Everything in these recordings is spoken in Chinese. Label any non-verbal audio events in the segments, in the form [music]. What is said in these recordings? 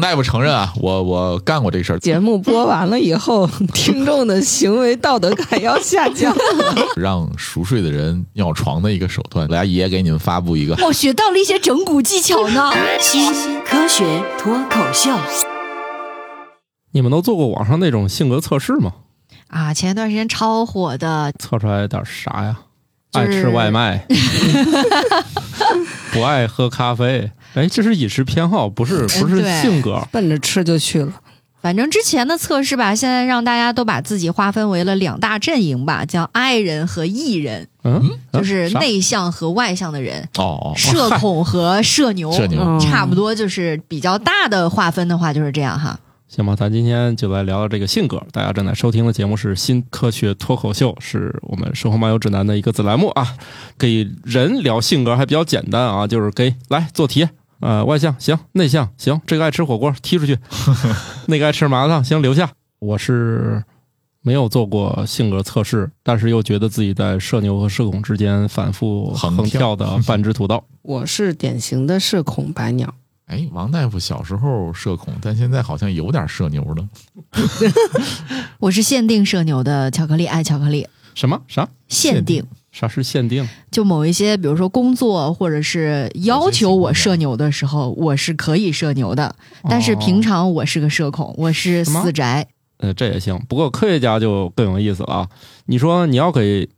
大夫承认啊，我我干过这事儿，节目播完了以后，[laughs] 听众的行为道德感要下降了。[laughs] 让熟睡的人尿床的一个手段。来，爷给你们发布一个，我学到了一些整蛊技巧呢。[laughs] 新科学脱口秀，你们都做过网上那种性格测试吗？啊，前一段时间超火的，测出来点啥呀？就是爱吃外卖，不爱喝咖啡。哎，这是饮食偏好，不是不是性格。奔着吃就去了。反正之前的测试吧，现在让大家都把自己划分为了两大阵营吧，叫 I 人和 E 人，嗯，就是内向和外向的人，哦，社恐和社牛，社牛嗯差不多就是比较大的划分的话就是这样哈。行吧，咱今天就来聊聊这个性格。大家正在收听的节目是《新科学脱口秀》，是我们生活漫游指南的一个子栏目啊。给人聊性格还比较简单啊，就是给来做题。呃，外向行，内向行，这个爱吃火锅踢出去，[laughs] 那个爱吃麻辣烫行留下。我是没有做过性格测试，但是又觉得自己在社牛和社恐之间反复横跳的 [laughs] 半只土豆。我是典型的社恐白鸟，哎，王大夫小时候社恐，但现在好像有点社牛了。[laughs] 我是限定社牛的巧克力，爱巧克力，什么啥限定。啥是限定？就某一些，比如说工作或者是要求我社牛的时候，我是可以社牛的。但是平常我是个社恐，我是死宅。呃，这也行。不过科学家就更有意思了啊！你说你要给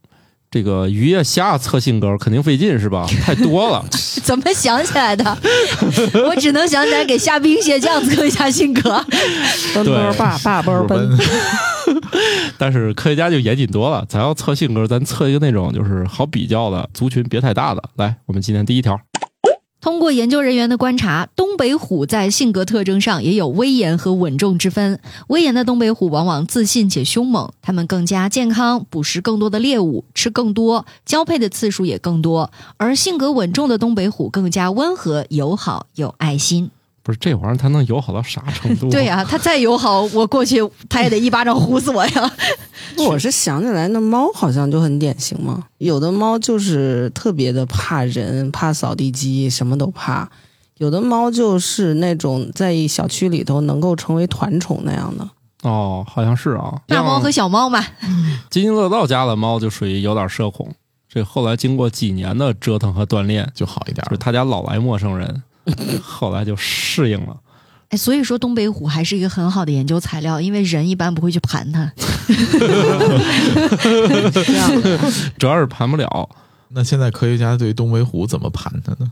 这个鱼呀、虾测性格，肯定费劲是吧？[laughs] 太多了。怎么想起来的？[laughs] 我只能想起来给虾兵蟹将测一下性格。[laughs] 奔波霸，霸波奔。[laughs] 但是科学家就严谨多了，咱要测性格，咱测一个那种就是好比较的族群，别太大的。来，我们今天第一条，通过研究人员的观察，东北虎在性格特征上也有威严和稳重之分。威严的东北虎往往自信且凶猛，它们更加健康，捕食更多的猎物，吃更多，交配的次数也更多。而性格稳重的东北虎更加温和、友好、有爱心。不是这玩意儿，它能友好到啥程度？对呀、它再友好，我过去它也得一巴掌呼死我呀。[laughs] 我是想起来，那猫好像就很典型嘛。有的猫就是特别的怕人，怕扫地机，什么都怕；有的猫就是那种在小区里头能够成为团宠那样的。哦，好像是啊。大猫和小猫嘛，[laughs] 津津乐道家的猫就属于有点社恐。这后来经过几年的折腾和锻炼，就好一点就是他家老来陌生人，[laughs] 后来就适应了。哎，所以说东北虎还是一个很好的研究材料，因为人一般不会去盘它。这样的，主要是盘不了。那现在科学家对东北虎怎么盘它呢？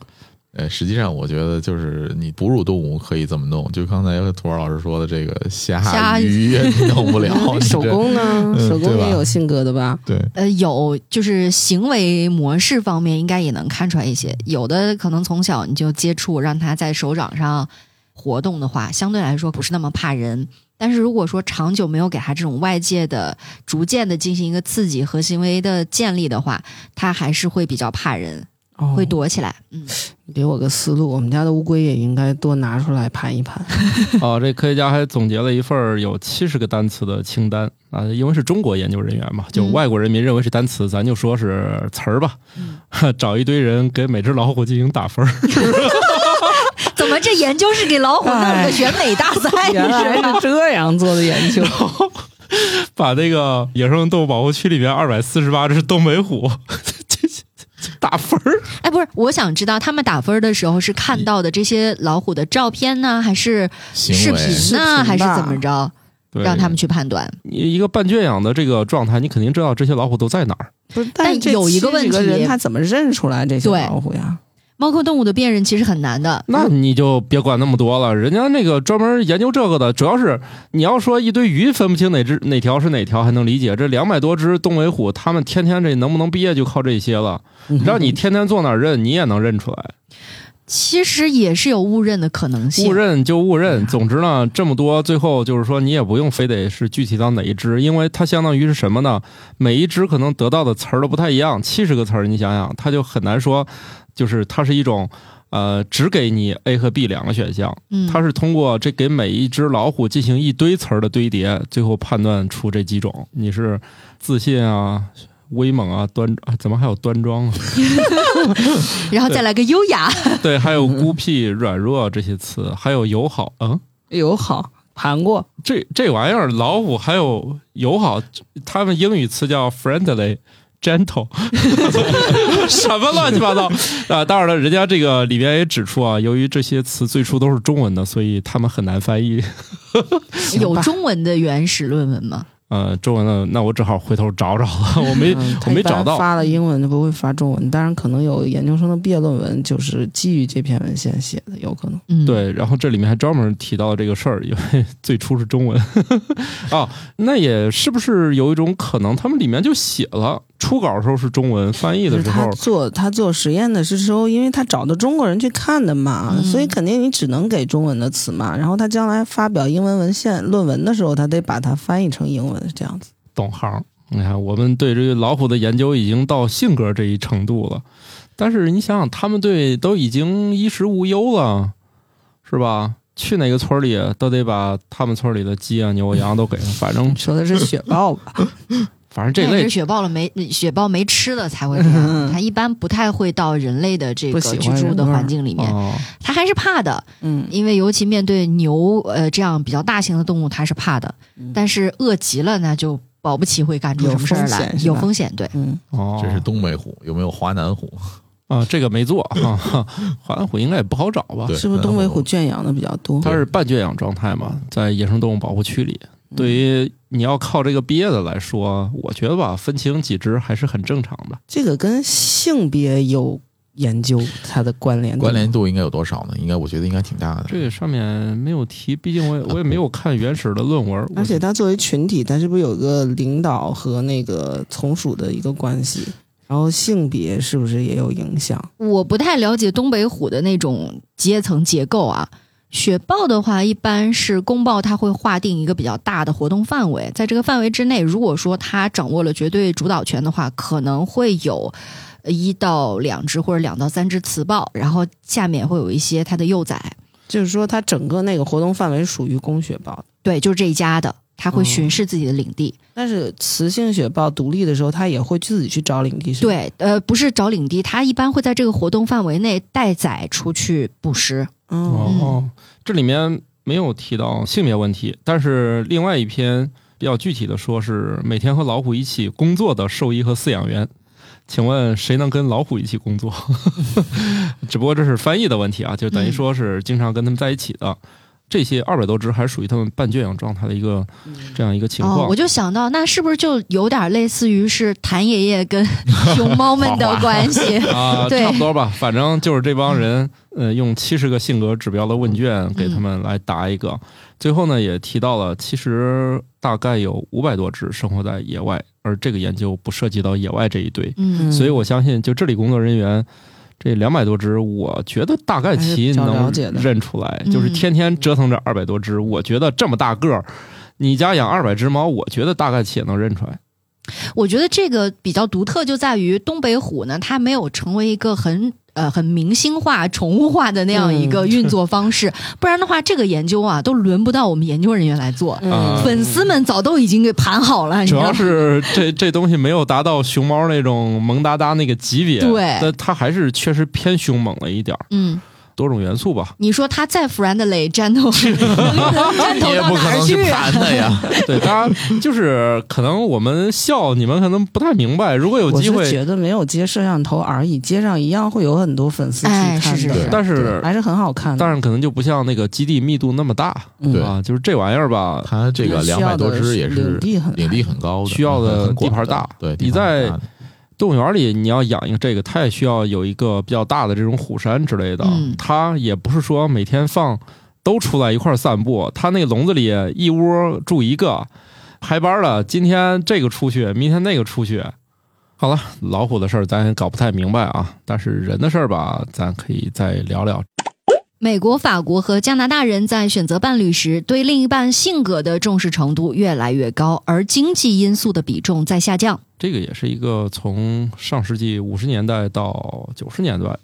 呃，实际上我觉得就是你哺乳动物可以这么弄，就刚才土儿老师说的这个虾虾鱼你弄不了，[laughs] 手工呢？嗯手工也有性格的吧？对呃，有就是行为模式方面应该也能看出来一些，有的可能从小你就接触，让它在手掌上活动的话，相对来说不是那么怕人。但是如果说长久没有给他这种外界的逐渐的进行一个刺激和行为的建立的话，他还是会比较怕人，哦会躲起来。嗯，你给我个思路，我们家的乌龟也应该多拿出来盘一盘。[laughs] 哦，这科学家还总结了一份儿有七十个单词的清单啊，因为是中国研究人员嘛，就嗯外国人民认为是单词，咱就说是词儿吧。嗯 [laughs] 找一堆人给每只老虎进行打分儿，[laughs] 怎么这研究是给老虎弄了个选美大赛？原来是这样做的研究，把那个野生动物保护区里面二百四十八只东北虎打分儿。哎，不是，我想知道他们打分的时候是看到的这些老虎的照片呢，还是视频呢，还是怎么着？让他们去判断。你一个半圈养的这个状态，你肯定知道这些老虎都在哪儿。不是？但有一个问题人他怎么认出来这些老虎呀？猫科动物的辨认其实很难的。那你就别管那么多了，人家那个专门研究这个的，主要是你要说一堆鱼分不清哪只哪条是哪条还能理解，这两百多只东北虎，他们天天这能不能毕业就靠这些了。让你天天坐那儿认，你也能认出来。其实也是有误认的可能性。误认就误认，总之呢，这么多，最后就是说你也不用非得是具体到哪一只，因为它相当于是什么呢？每一只可能得到的词儿都不太一样，七十个词儿，你想想，它就很难说，就是它是一种。呃，只给你 A 和 B 两个选项，嗯，它是通过这给每一只老虎进行一堆词儿的堆叠，最后判断出这几种。你是自信啊、[laughs] 威猛啊、端啊，怎么还有端庄啊？[laughs] 然后再来个优雅。[laughs] 对，还有孤僻、软弱这些词，还有友好，嗯，友好盘过，这这玩意儿，老虎还有友好，他们英语词叫 friendly。Gentle，[laughs] 什么乱七八糟啊！当然了，人家这个里边也指出啊，由于这些词最初都是中文的，所以他们很难翻译。[laughs] 有中文的原始论文吗？呃，中文的那我只好回头找找了，我没、嗯我没找到。发了英文就不会发中文，当然可能有研究生的毕业论文就是基于这篇文献写的，有可能。嗯，，对，然后这里面还专门提到这个事儿，因为最初是中文 [laughs] 啊，那也是不是有一种可能，他们里面就写了，初稿的时候是中文，翻译的时候他做他做实验的是时候，因为他找的中国人去看的嘛，嗯所以肯定你只能给中文的词嘛。然后他将来发表英文文献论文的时候，他得把它翻译成英文，这样子。懂行。你看，我们对这个老虎的研究已经到性格这一程度了，但是你想想，他们对都已经衣食无忧了，是吧？去哪个村里都得把他们村里的鸡啊、牛啊、羊都给他，反正说的是雪豹吧？[laughs] 反正这类那也是雪豹了没雪豹没吃的才会这样，它一般不太会到人类的这个居住的环境里面，哦，它还是怕的。嗯，因为尤其面对牛呃这样比较大型的动物，它是怕的。但是饿极了，那就保不齐会干出什么事儿来风险，有风险。对，嗯，哦，这是东北虎，有没有华南虎？啊，这个没做啊，华南虎应该也不好找吧？是不是东北虎圈养的比较多？它是半圈养状态嘛，在野生动物保护区里。嗯对于你要靠这个憋的来说，我觉得吧，分清几只还是很正常的。这个跟性别有研究它的关联度关联度应该有多少呢？应该我觉得应该挺大的。这个上面没有提，毕竟我也我也没有看原始的论文。而且它作为群体，它是不是有个领导和那个从属的一个关系？然后性别是不是也有影响？我不太了解东北虎的那种阶层结构啊。雪豹的话，一般是公豹，它会划定一个比较大的活动范围，在这个范围之内，如果说它掌握了绝对主导权的话，可能会有一到两只或者两到三只雌豹，然后下面会有一些它的幼崽。就是说，它整个那个活动范围属于公雪豹的，对，就是这一家的，它会巡视自己的领地。但是雌性雪豹独立的时候，它也会自己去找领地。对，呃，不是找领地，它一般会在这个活动范围内带崽出去捕食。嗯，哦，这里面没有提到性别问题，但是另外一篇比较具体的说是每天和老虎一起工作的兽医和饲养员。请问谁能跟老虎一起工作？[laughs] 只不过这是翻译的问题啊，就等于说是经常跟他们在一起的。这些二百多只还属于他们半圈养状态的一个这样一个情况。哦，我就想到，那是不是就有点类似于是谭爷爷跟 [laughs] 熊猫们的关系？[laughs] 啊，对差不多吧，反正就是这帮人，呃，用七十个性格指标的问卷给他们来答一个。最后呢，也提到了，其实大概有五百多只生活在野外，而这个研究不涉及到野外这一堆，嗯，所以我相信，就这里工作人员。这两百多只，我觉得大概其能认出来，嗯就是天天折腾这二百多只，我觉得这么大个儿，你家养二百只猫，我觉得大概其也能认出来。我觉得这个比较独特，就在于东北虎呢，它没有成为一个很呃很明星化、宠物化的那样一个运作方式，不然的话，这个研究啊都轮不到我们研究人员来做。嗯粉丝们早都已经给盘好了，主要？是这这东西没有达到熊猫那种萌哒哒那个级别，对但它还是确实偏凶猛了一点儿，嗯，多种元素吧。你说它再 friendly 战斗，能 [laughs] 能战你斗也不可能去啊？去盘的呀。[laughs] 对，大家就是可能我们笑，你们可能不太明白。如果有机会，觉得没有接摄像头而已，街上一样会有很多粉丝去哎看的，是是是但是还是很好看的。但是可能就不像那个基地密度那么大嗯对啊，就是这玩意儿吧，它这个两百多只也是领地很领地很高的，需要的地盘大对，你在动物园里你要养一个这个，它也需要有一个比较大的这种虎山之类的。嗯它也不是说每天放都出来一块儿散步，它那个笼子里一窝住一个，排班了，今天这个出去，明天那个出去。好了，老虎的事儿咱也搞不太明白啊，但是人的事儿吧，咱可以再聊聊。美国、法国和加拿大人在选择伴侣时，对另一半性格的重视程度越来越高，而经济因素的比重在下降。这个也是一个从上世纪五十年代到九十年代，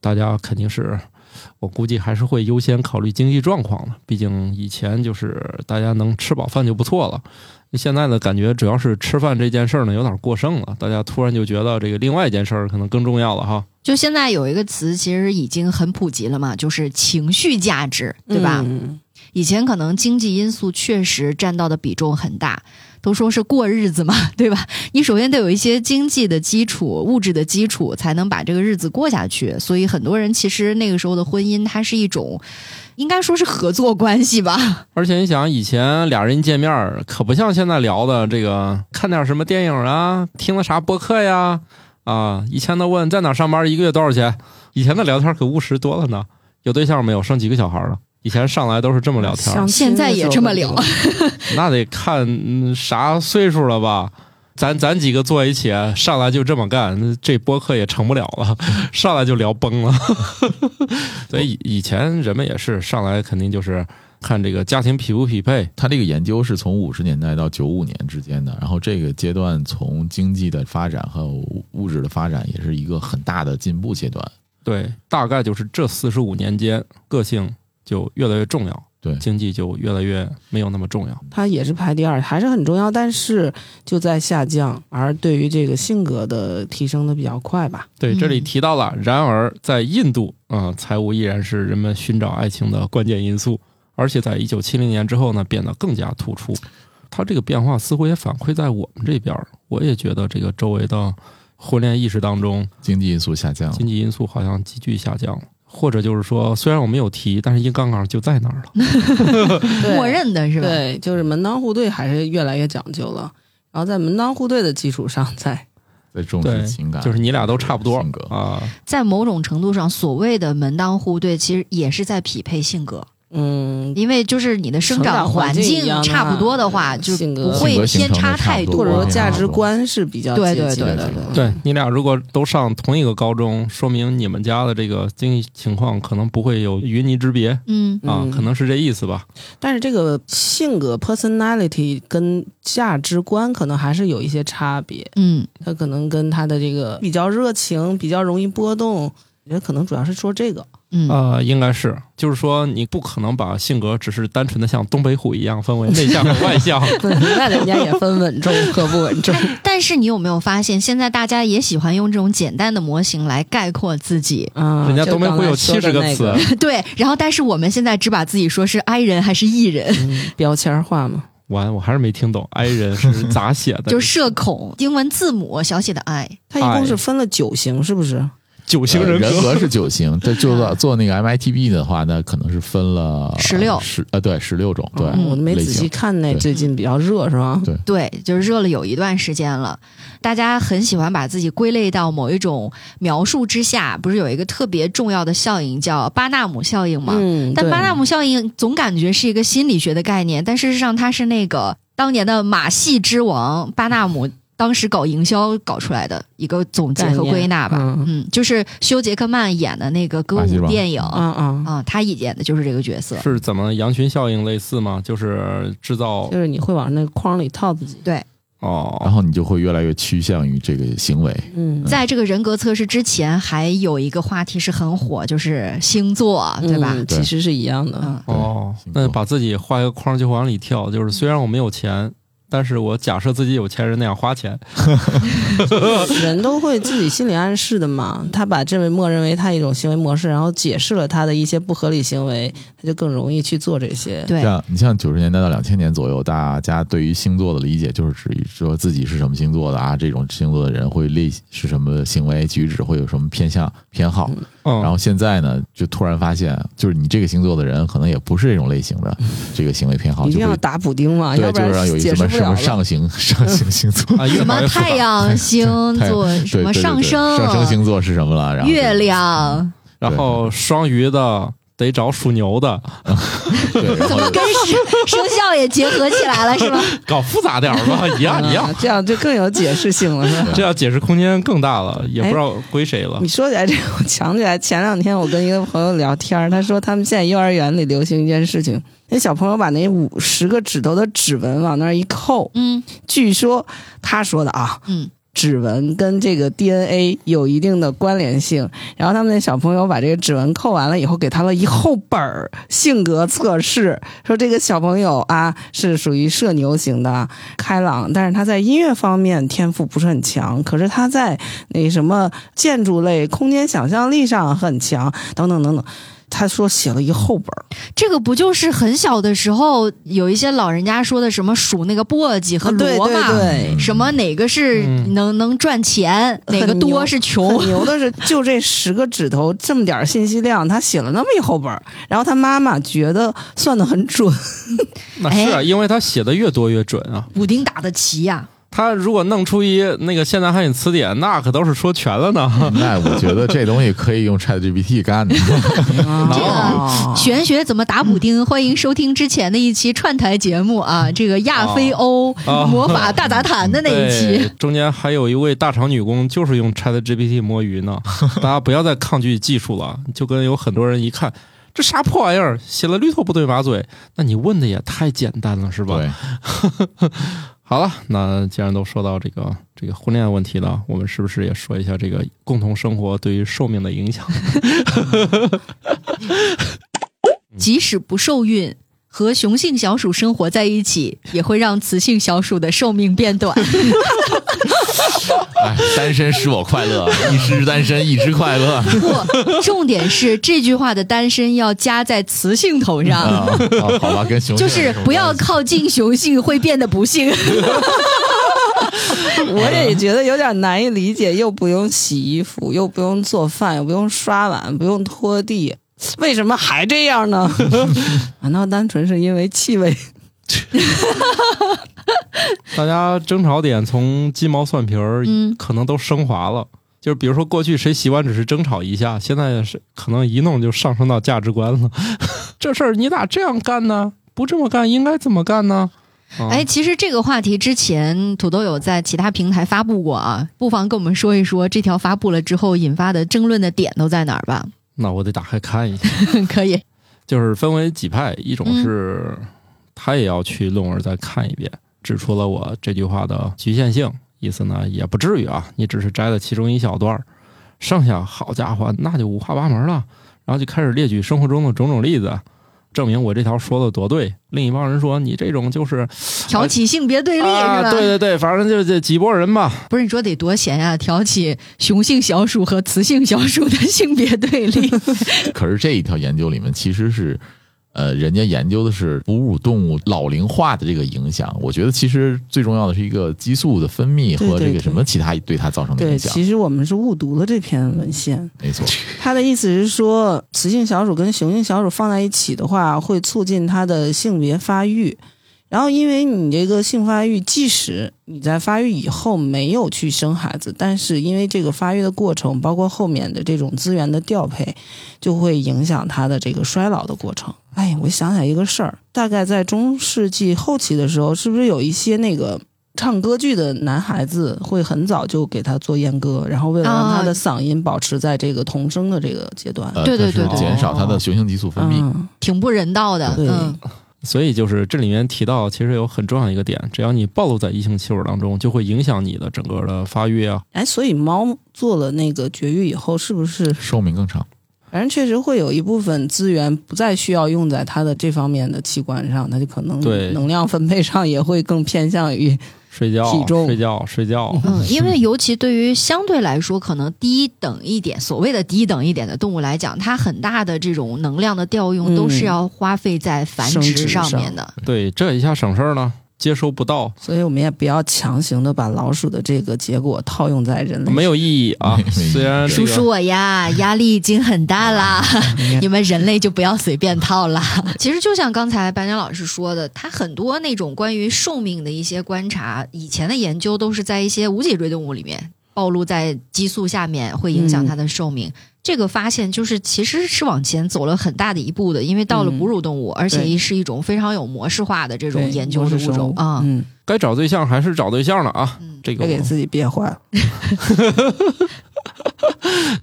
大家肯定是，我估计还是会优先考虑经济状况的。毕竟以前就是大家能吃饱饭就不错了，现在呢，感觉主要是吃饭这件事儿呢有点过剩了，大家突然就觉得这个另外一件事儿可能更重要了哈。就现在有一个词，其实已经很普及了嘛，就是情绪价值，对吧？嗯以前可能经济因素确实占到的比重很大，都说是过日子嘛，对吧？你首先得有一些经济的基础、物质的基础，才能把这个日子过下去。所以很多人其实那个时候的婚姻，它是一种应该说是合作关系吧。[laughs] 而且你想，以前俩人一见面，可不像现在聊的这个看点什么电影啊，听了啥播客呀，啊，以前都问在哪儿上班，一个月多少钱。以前的聊天可务实多了呢。有对象没有？生几个小孩了？以前上来都是这么聊天现在也这么聊 [laughs] 那得看嗯啥岁数了吧。咱咱几个坐一起，上来就这么干，这播客也成不了了，[laughs] 上来就聊崩了。[laughs] 所以以以前人们也是上来肯定就是看这个家庭匹不匹配，他这个研究是从五十年代到九五年之间的，然后这个阶段从经济的发展和物质的发展也是一个很大的进步阶段。对，大概就是这四十五年间，个性就越来越重要，对经济就越来越没有那么重要。它也是排第二，还是很重要，但是就在下降。而对于这个性格的提升的比较快吧。对，这里嗯提到了，然而在印度啊、财务依然是人们寻找爱情的关键因素，而且在一九七零年之后呢，变得更加突出。它这个变化似乎也反馈在我们这边，我也觉得这个周围的婚恋意识当中，经济因素下降，经济因素好像急剧下降了，或者就是说，虽然我没有提，但是硬杠杠就在那儿了。[laughs] 默认的是吧？对，就是门当户对还是越来越讲究了。然后在门当户对的基础上，再在重对视情感，就是你俩都差不多性格。啊，在某种程度上，所谓的门当户对，其实也是在匹配性格。嗯，因为就是你的生成长长环环境差不多的话，就不会偏差差太多。或者说价值观是比较对接近的。对对对对对你俩如果都上同一个高中，说明你们家的这个经济情况可能不会有云泥之别嗯啊，嗯可能是这意思吧。但是这个性格 personality 跟价值观可能还是有一些差别。嗯，他可能跟他的这个比较热情、比较容易波动，我觉得可能主要是说这个。嗯呃，应该是，就是说你不可能把性格只是单纯的像东北虎一样分为内向和外向。[laughs] 那人家也分稳重和不稳重。[laughs] 但是你有没有发现，现在大家也喜欢用这种简单的模型来概括自己？啊，人家东北虎有就七十刚才说的那词，[laughs] 对，然后但是我们现在只把自己说是 I 人还是 E 人，嗯标签化嘛。完我还是没听懂 I 人是咋写的，就社恐，英文字母小写的 I。它一共是分了九型，是不是？九型人呃人格。是九型，对就做做那个 MITB 的话，那可能是分了十六十呃对十六种，对，嗯我没仔细看那，最近比较热是吗？对对，就是热了有一段时间了，大家很喜欢把自己归类到某一种描述之下。不是有一个特别重要的效应叫巴纳姆效应吗？嗯，但巴纳姆效应总感觉是一个心理学的概念，但事实上它是那个当年的马戏之王巴纳姆当时搞营销搞出来的一个总结和归纳吧。嗯嗯，就是休·杰克曼演的那个歌舞电影嗯啊，啊，他演的就是这个角色。是怎么羊群效应类似吗？就是制造就是你会往那个框里套自己。对，哦然哦，后你就会越来越趋向于这个行为。嗯，在这个人格测试之前，还有一个话题是很火，就是星座，对吧？嗯其实是一样的。嗯，哦那把自己画一个框就往里跳，就是虽然我没有钱，但是我假设自己有钱人那样花钱。[laughs] 人都会自己心理暗示的嘛，他把这位默认为他一种行为模式，然后解释了他的一些不合理行为，他就更容易去做这些。对，像你像九十年代到两千年左右，大家对于星座的理解就是指说自己是什么星座的啊，这种星座的人会类是什么行为举止，会有什么偏向偏好。嗯，然后现在呢，就突然发现，就是你这个星座的人可能也不是这种类型的这个行为偏好，一定要打补丁嘛，对，要不就是要有一什么什么。上行 [laughs] 上行星座，啊，什么太阳星座，什么上升、上升星座是什么了？然后月亮，然后双鱼的得找属牛的，[laughs] 对，然后跟生生肖也结合起来了，是吗？[laughs] 搞复杂点儿吧，一样一样啊。这样就更有解释性了，是吧？这样解释空间更大了，也不知道归谁了你。说起来这个，我想起来前两天我跟一个朋友聊天儿，他说他们现在幼儿园里流行一件事情，那小朋友把那五十个指头的指纹往那儿一扣，嗯据说他说的啊，嗯，指纹跟这个 DNA 有一定的关联性。然后他们那小朋友把这个指纹扣完了以后，给他了一厚本儿性格测试，说这个小朋友啊是属于社牛型的，开朗，但是他在音乐方面天赋不是很强，可是他在那什么建筑类、空间想象力上很强，等等等等。他说写了一厚本儿，这个不就是很小的时候有一些老人家说的什么数那个簸箕和箩嘛？对对。什么哪个是嗯能、能赚钱，哪个多是穷很？[laughs] 牛的是，就这十个指头这么点儿信息量，他写了那么一厚本儿，然后他妈妈觉得算的很准，[laughs] 那是啊，哎因为他写的越多越准啊。补丁打的齐呀、他如果弄出一那个现代汉语词典，那可都是说全了呢。[laughs] 那我觉得这东西可以用 Chat GPT 干的。哦 [laughs] [laughs] 玄学怎么打补丁？欢迎收听之前的一期串台节目啊，这个亚非欧哦魔法大杂谈的那一期。中间还有一位大厂女工就是用 Chat GPT 摸鱼呢。大家不要再抗拒技术了，就跟有很多人一看这啥破玩意儿，写了驴头不对马嘴，那你问的也太简单了，是吧？对，好了，那既然都说到这个这个婚恋问题了，我们是不是也说一下这个共同生活对于寿命的影响？[laughs] 即使不受孕，和雄性小鼠生活在一起，也会让雌性小鼠的寿命变短。[laughs] 哎，单身使我快乐，一直单身一直快乐。不，重点是这句话的单身要加在雌性头上。啊，啊好吧，跟雄性就是不要靠近雄性，会变得不幸。[laughs] 我也觉得有点难以理解，又不用洗衣服，又不用做饭，又不用刷碗，不用拖地，[laughs] 为什么还这样呢？[laughs] 难道单纯是因为气味？[laughs] 大家争吵点从鸡毛蒜皮儿，嗯可能都升华了。就是比如说，过去谁洗碗只是争吵一下，现在是可能一弄就上升到价值观了。这事儿你咋这样干呢？不这么干应该怎么干呢？啊哎，其实这个话题之前土豆有在其他平台发布过啊，不妨跟我们说一说这条发布了之后引发的争论的点都在哪儿吧？那我得打开看一下。[laughs] 可以，就是分为几派，一种嗯是他也要去论文再看一遍，指出了我这句话的局限性。意思呢也不至于啊，你只是摘了其中一小段儿，剩下好家伙那就五花八门了。然后就开始列举生活中的种种例子，证明我这条说的多对。另一帮人说你这种就是挑起性别对立、啊，是吧？对对对，反正就这几拨人吧。不是你说得多闲呀、挑起雄性小鼠和雌性小鼠的性别对立。[laughs] 可是这一条研究里面其实是，呃，人家研究的是哺乳动物老龄化的这个影响。我觉得其实最重要的是一个激素的分泌和这个对对对什么其他对它造成的对，影响。其实我们是误读了这篇文献。没错，[laughs] 他的意思是说，雌性小鼠跟雄性小鼠放在一起的话，会促进它的性别发育。然后，因为你这个性发育，即使你在发育以后没有去生孩子，但是因为这个发育的过程，包括后面的这种资源的调配，就会影响他的这个衰老的过程。哎，我想起来一个事儿，大概在中世纪后期的时候，是不是有一些那个唱歌剧的男孩子会很早就给他做阉割，然后为了让他的嗓音保持在这个童声的这个阶段，呃，对对对对减少他的雄性激素分泌。嗯，挺不人道的。对嗯，所以就是这里面提到，其实有很重要一个点，只要你暴露在异性气味当中，就会影响你的整个的发育啊。哎，所以猫做了那个绝育以后，是不是寿命更长，反正确实会有一部分资源不再需要用在它的这方面的器官上，它就可能对能量分配上也会更偏向于睡觉体，重睡觉，睡觉。嗯，[laughs] 因为尤其对于相对来说可能低等一点，所谓的低等一点的动物来讲，它很大的这种能量的调用嗯都是要花费在繁殖上上面的。对，这一下省事儿呢，接收不到，所以我们也不要强行的把老鼠的这个结果套用在人类没有意义啊。[laughs] 虽然这个叔叔我呀，压力已经很大啦，[laughs] 你们人类就不要随便套啦。[laughs] 其实就像刚才白鸟老师说的，他很多那种关于寿命的一些观察，以前的研究都是在一些无脊椎动物里面暴露在激素下面，会影响它的寿命。这个发现就是其实是往前走了很大的一步的，因为到了嗯哺乳动物，而且是一种非常有模式化的这种研究的物种啊。嗯，该找对象还是找对象了啊。嗯这个别给自己憋坏了。[laughs]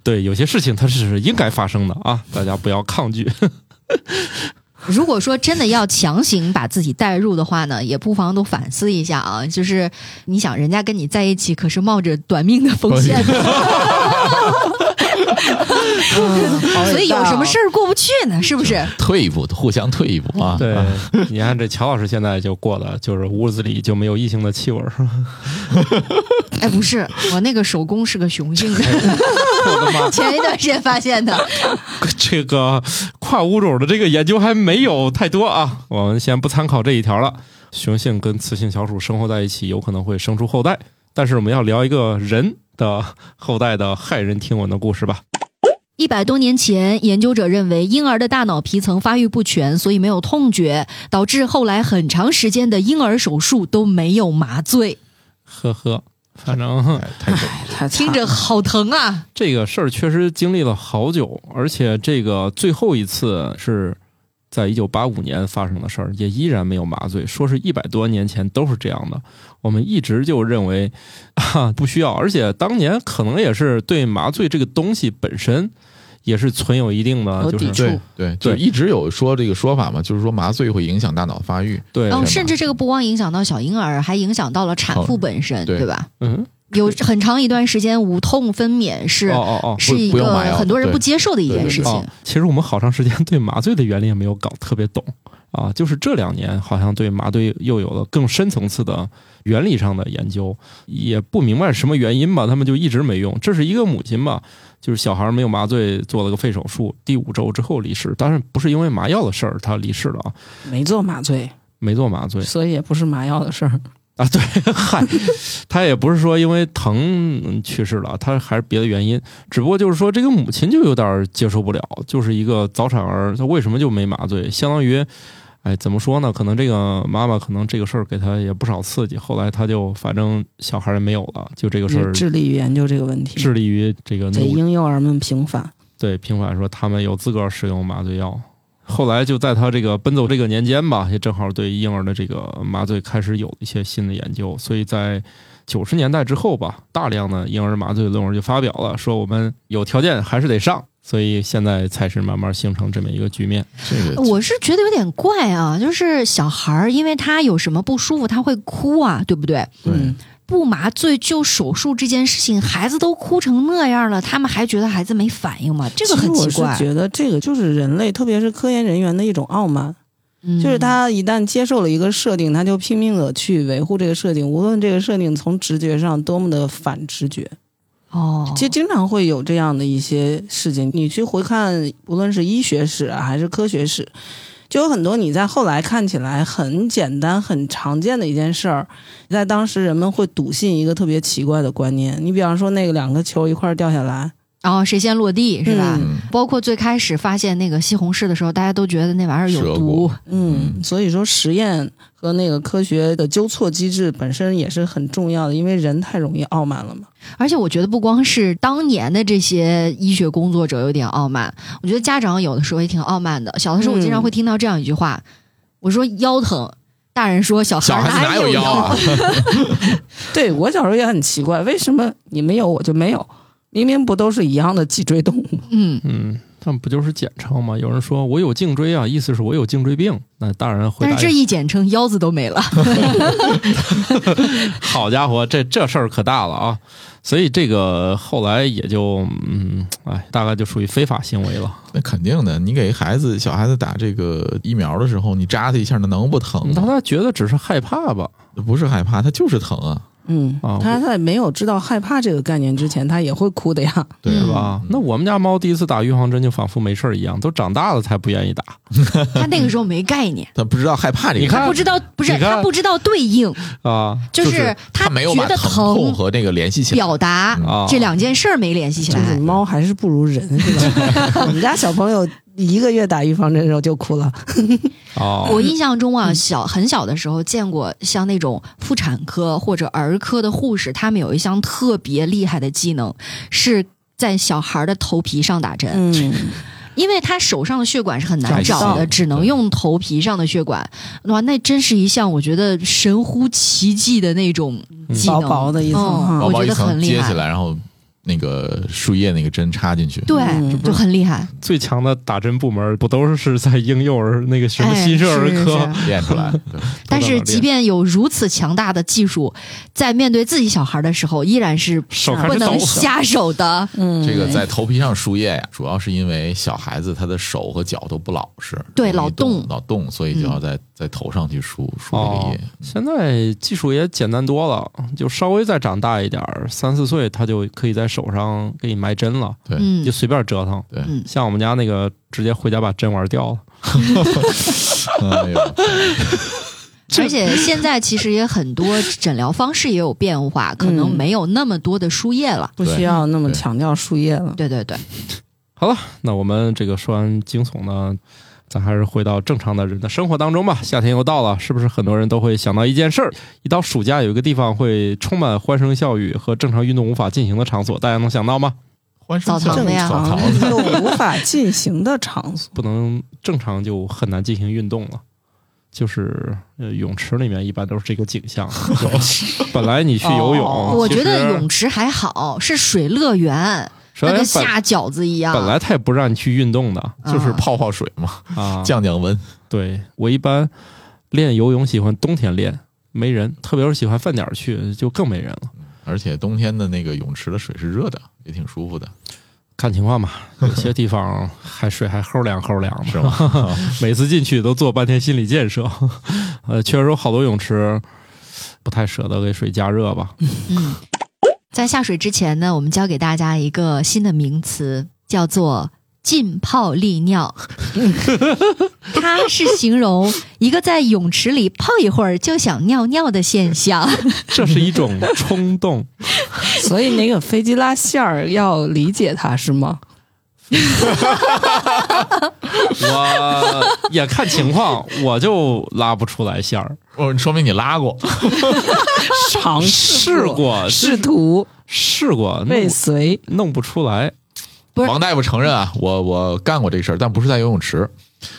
对有些事情它是应该发生的啊，大家不要抗拒。[laughs] 如果说真的要强行把自己带入的话呢，也不妨都反思一下啊。就是你想，人家跟你在一起可是冒着短命的风险的。[laughs] [laughs] 所以有什么事儿过不去呢？是不是？退一步，互相退一步啊。对啊，你看这乔老师现在就过的，就是屋子里就没有异性的气味儿？[laughs] 哎，不是，我那个手工是个雄性的，我的妈！[laughs] 前一段时间发现的。这个跨物种的这个研究还没有太多啊，我们先不参考这一条了。雄性跟雌性小鼠生活在一起，有可能会生出后代，但是我们要聊一个人的后代的骇人听闻的故事吧。一百多年前，研究者认为婴儿的大脑皮层发育不全，所以没有痛觉，导致后来很长时间的婴儿手术都没有麻醉。呵呵，反正哎太听着好疼啊！这个事儿确实经历了好久，而且这个最后一次是在一九八五年发生的事儿，也依然没有麻醉，说是一百多年前都是这样的。我们一直就认为啊不需要，而且当年可能也是对麻醉这个东西本身也是存有一定的就是有抵触对对，就一直有说这个说法嘛，就是说麻醉会影响大脑发育。对，甚至这个不光影响到小婴儿，还影响到了产妇本身，对对吧？嗯，[laughs] 有很长一段时间，无痛分娩是、哦哦哦。是一个很多人不接受的一件事情。哦，其实我们好长时间对麻醉的原理也没有搞特别懂啊，就是这两年好像对麻醉又有了更深层次的原理上的研究，也不明白什么原因吧，他们就一直没用。这是一个母亲吧，就是小孩没有麻醉，做了个肺手术，第五周之后离世，当然不是因为麻药的事儿，他离世了啊，没做麻醉，没做麻醉所以也不是麻药的事儿。啊，对，嗨，他也不是说因为疼嗯去世了，他还是别的原因，只不过就是说这个母亲就有点接受不了，就是一个早产儿，他为什么就没麻醉？相当于，哎，怎么说呢？可能这个妈妈可能这个事儿给他也不少刺激，后来他就反正小孩儿也没有了，就这个事儿致力于研究这个问题，致力于这个给婴幼儿们平反。对平反说他们有资格使用麻醉药。后来就在他这个奔走这个年间吧，也正好对婴儿的这个麻醉开始有一些新的研究，所以在九十年代之后吧，大量的婴儿麻醉论文就发表了，说我们有条件还是得上，所以现在才是慢慢形成这么一个局面。这个我是觉得有点怪啊，就是小孩儿，因为他有什么不舒服，他会哭啊，对不对？对嗯，不麻醉就手术这件事情，孩子都哭成那样了，他们还觉得孩子没反应吗？这个很其实奇怪。我是觉得这个就是人类，特别是科研人员的一种傲慢，嗯就是他一旦接受了一个设定，他就拼命的去维护这个设定，无论这个设定从直觉上多么的反直觉。哦，其实经常会有这样的一些事情，你去回看，无论是医学史啊还是科学史，就有很多你在后来看起来很简单、很常见的一件事儿，在当时人们会笃信一个特别奇怪的观念。你比方说那个两个球一块掉下来，然后谁先落地是吧？嗯包括最开始发现那个西红柿的时候，大家都觉得那玩意儿有毒。嗯，所以说实验和那个科学的纠错机制本身也是很重要的，因为人太容易傲慢了嘛。而且我觉得不光是当年的这些医学工作者有点傲慢，我觉得家长有的时候也挺傲慢的。小的时候我经常会听到这样一句话：“我说腰疼。”大人说：“小小孩子哪有有腰啊？对我小时候也很奇怪，为什么你没有我就没有？明明不都是一样的脊椎动物？嗯，嗯，他们不就是简称吗？有人说我有颈椎啊，意思是我有颈椎病。那大人回答但是这一简称腰子都没了。[laughs] 好家伙，这这事儿可大了啊！所以这个后来也就嗯，哎，大概就属于非法行为了。那肯定的，你给孩子小孩子打这个疫苗的时候，你扎他一下，那能不疼那吗？他觉得只是害怕吧？不是害怕，他就是疼啊，嗯啊，他在没有知道害怕这个概念之前，他也会哭的呀。[laughs] 对吧？那我们家猫第一次打预防针就仿佛没事儿一样，都长大了才不愿意打他那个时候没概念，[laughs] 他不知道害怕这个。你看不知道不是他不知道对应，啊就是他没有把觉得疼痛和那个联系起来。表达啊！这两件事儿没联系起就是来。猫还是不如人，是吧？[laughs] 我们家小朋友一个月打预防针的时候就哭了。[laughs] 哦，我印象中啊，小很小的时候见过像那种妇产科或者儿科的护士，他们有一项特别厉害的技能，是在小孩的头皮上打针，嗯，[laughs] 因为他手上的血管是很难找的，只能用头皮上的血管。哇，那真是一项我觉得神乎其技的那种技能，薄薄的一层嗯。薄薄一我觉得很厉害。层接起来，然后那个输液那个针插进去。对，嗯就很厉害。最强的打针部门不都是在婴幼儿那个什么哎新生儿 [laughs] 是科？是 [laughs] 练出来，对但是，即便有如此强大的技术，在面对自己小孩的时候，依然是不能下手的。嗯，这个在头皮上输液呀，主要是因为小孩子他的手和脚都不老实，对老动老动，所以就要在在头上去输输这个哦液。，现在技术也简单多了，就稍微再长大一点，三四岁他就可以在手上给你埋针了，对嗯就随便折腾。对，嗯，像我们家那个，直接回家把针玩掉了。[laughs] 哎呦，[laughs] 而且现在其实也很多诊疗方式也有变化，可能嗯没有那么多的输液了。不需要那么强调输液了。对对对，好了，那我们这个说完惊悚呢，咱还是回到正常的人的生活当中吧。夏天又到了，是不是很多人都会想到一件事儿？一到暑假，有一个地方会充满欢声笑语和正常运动无法进行的场所，大家能想到吗？欢声笑语无法进行的场所，不能正常就很难进行运动了。就是呃，泳池里面一般都是这个景象。[laughs] 本来你去游泳，哦我觉得泳池还好，是水乐园，那跟下饺子一样。本来他也不让你去运动的就是泡泡水嘛，[laughs] 啊。降降温。对我一般练游泳喜欢冬天练，没人，特别是喜欢饭点儿去，就更没人了。而且冬天的那个泳池的水是热的，也挺舒服的，看情况吧，[laughs] 有些地方还水还齁凉齁凉的，是吗？[laughs] 每次进去都做半天心理建设。呃，确实有好多泳池不太舍得给水加热吧。嗯，在下水之前呢，我们教给大家一个新的名词，叫做“浸泡利尿”。[laughs] 它是形容一个在泳池里泡一会儿就想尿尿的现象。[laughs] 这是一种冲动。[laughs] 所以那个飞机拉线儿要理解它是吗？我也看情况，我就拉不出来线儿。哦，说明你拉过，尝试过，试图试过，未弄遂，弄不出来。不是王大夫承认啊，我我干过这个事儿，但不是在游泳池，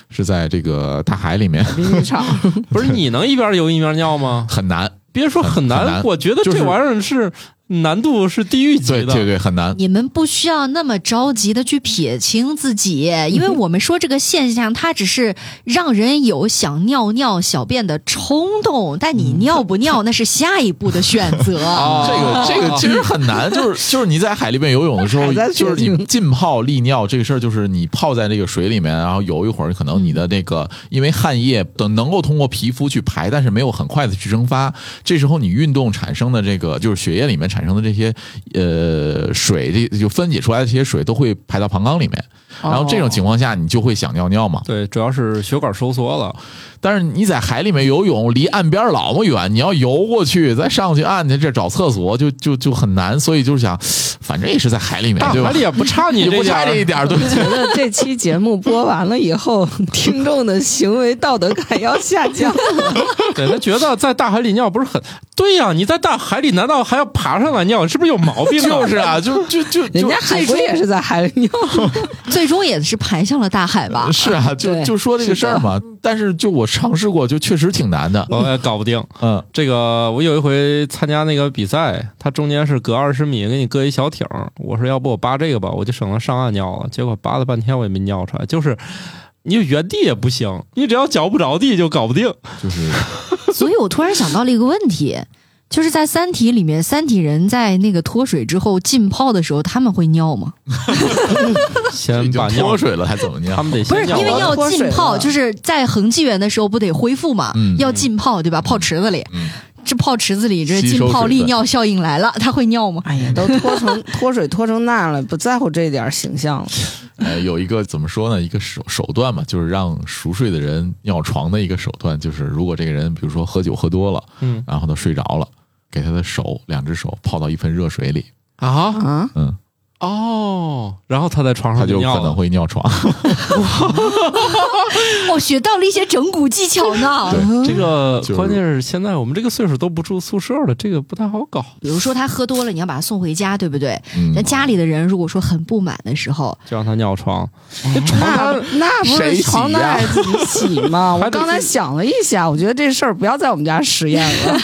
是在这个大海里面，浴场。[laughs] 不是你能一边游一边尿吗？很难。别说很很难，我觉得这玩意儿是难度是地狱级的。对对对，很难。你们不需要那么着急的去撇清自己，因为我们说这个现象，它只是让人有想尿尿小便的冲动，但你尿不尿那是下一步的选择。哦 [laughs] 这个 [laughs] 这个其实很难，就是就是你在海里面游泳的时候，[laughs] 就是你浸泡利尿这个事儿，就是你泡在那个水里面，然后游一会儿，可能你的那个因为汗液等能够通过皮肤去排，但是没有很快的去蒸发，这时候你运动产生的这个就是血液里面产生的这些呃水，这就分解出来的这些水都会排到膀胱里面，然后这种情况下你就会想尿尿嘛。对，主要是血管收缩了。但是你在海里面游泳，离岸边老么远，你要游过去，再上去岸去这找厕所，就就就很难。所以就是想，反正也是在海里面，对吧大海里？也不差你这差这一点儿，对。我觉得这期节目播完了以后，[laughs] 听众的行为道德感要下降。[laughs] 对他觉得在大海里尿不是很对呀、你在大海里难道还要爬上来尿？是不是有毛病啊？就是啊，就就就就人家海龟也是在海里尿，[laughs] 最终也是排向了大海吧？是啊，就就说这个事儿嘛。但是就我尝试过，就确实挺难的。我也搞不定。嗯，这个我有一回参加那个比赛，它中间是隔二十米给你搁一小艇，我说要不我扒这个吧，我就省得上岸尿了。结果扒了半天我也没尿出来，就是你原地也不行，你只要脚不着地就搞不定。就是所以我突然想到了一个问题，就是在《三体》里面，三体人在那个脱水之后浸泡的时候，他们会尿吗？先把脱，水了还怎么尿他？们得不是，先尿完。因为要浸泡，就是在恒纪元的时候不得恢复嘛，嗯要浸泡对吧？泡池子里，嗯这泡池子里，这浸泡利尿效应来了，他会尿吗？哎呀，都脱成 [laughs] 脱水脱成那样了，不在乎这点形象了。呃，有一个怎么说呢？一个手手段嘛，就是让熟睡的人尿床的一个手段，就是如果这个人比如说喝酒喝多了，嗯然后他睡着了，给他的手两只手泡到一盆热水里，啊？啊，嗯，哦，然后他在床上尿了。就可能会尿床。[laughs] 我 [laughs] 学到了一些整蛊技巧呢。[laughs] 对这个关键是现在我们这个岁数都不住宿舍了，这个不太好搞。比如说他喝多了，你要把他送回家，对不对？嗯那家里的人如果说很不满的时候，就让他尿床，那那不谁洗是床呀单自己洗吗？[laughs] 我刚才想了一下，我觉得这事儿不要在我们家实验了。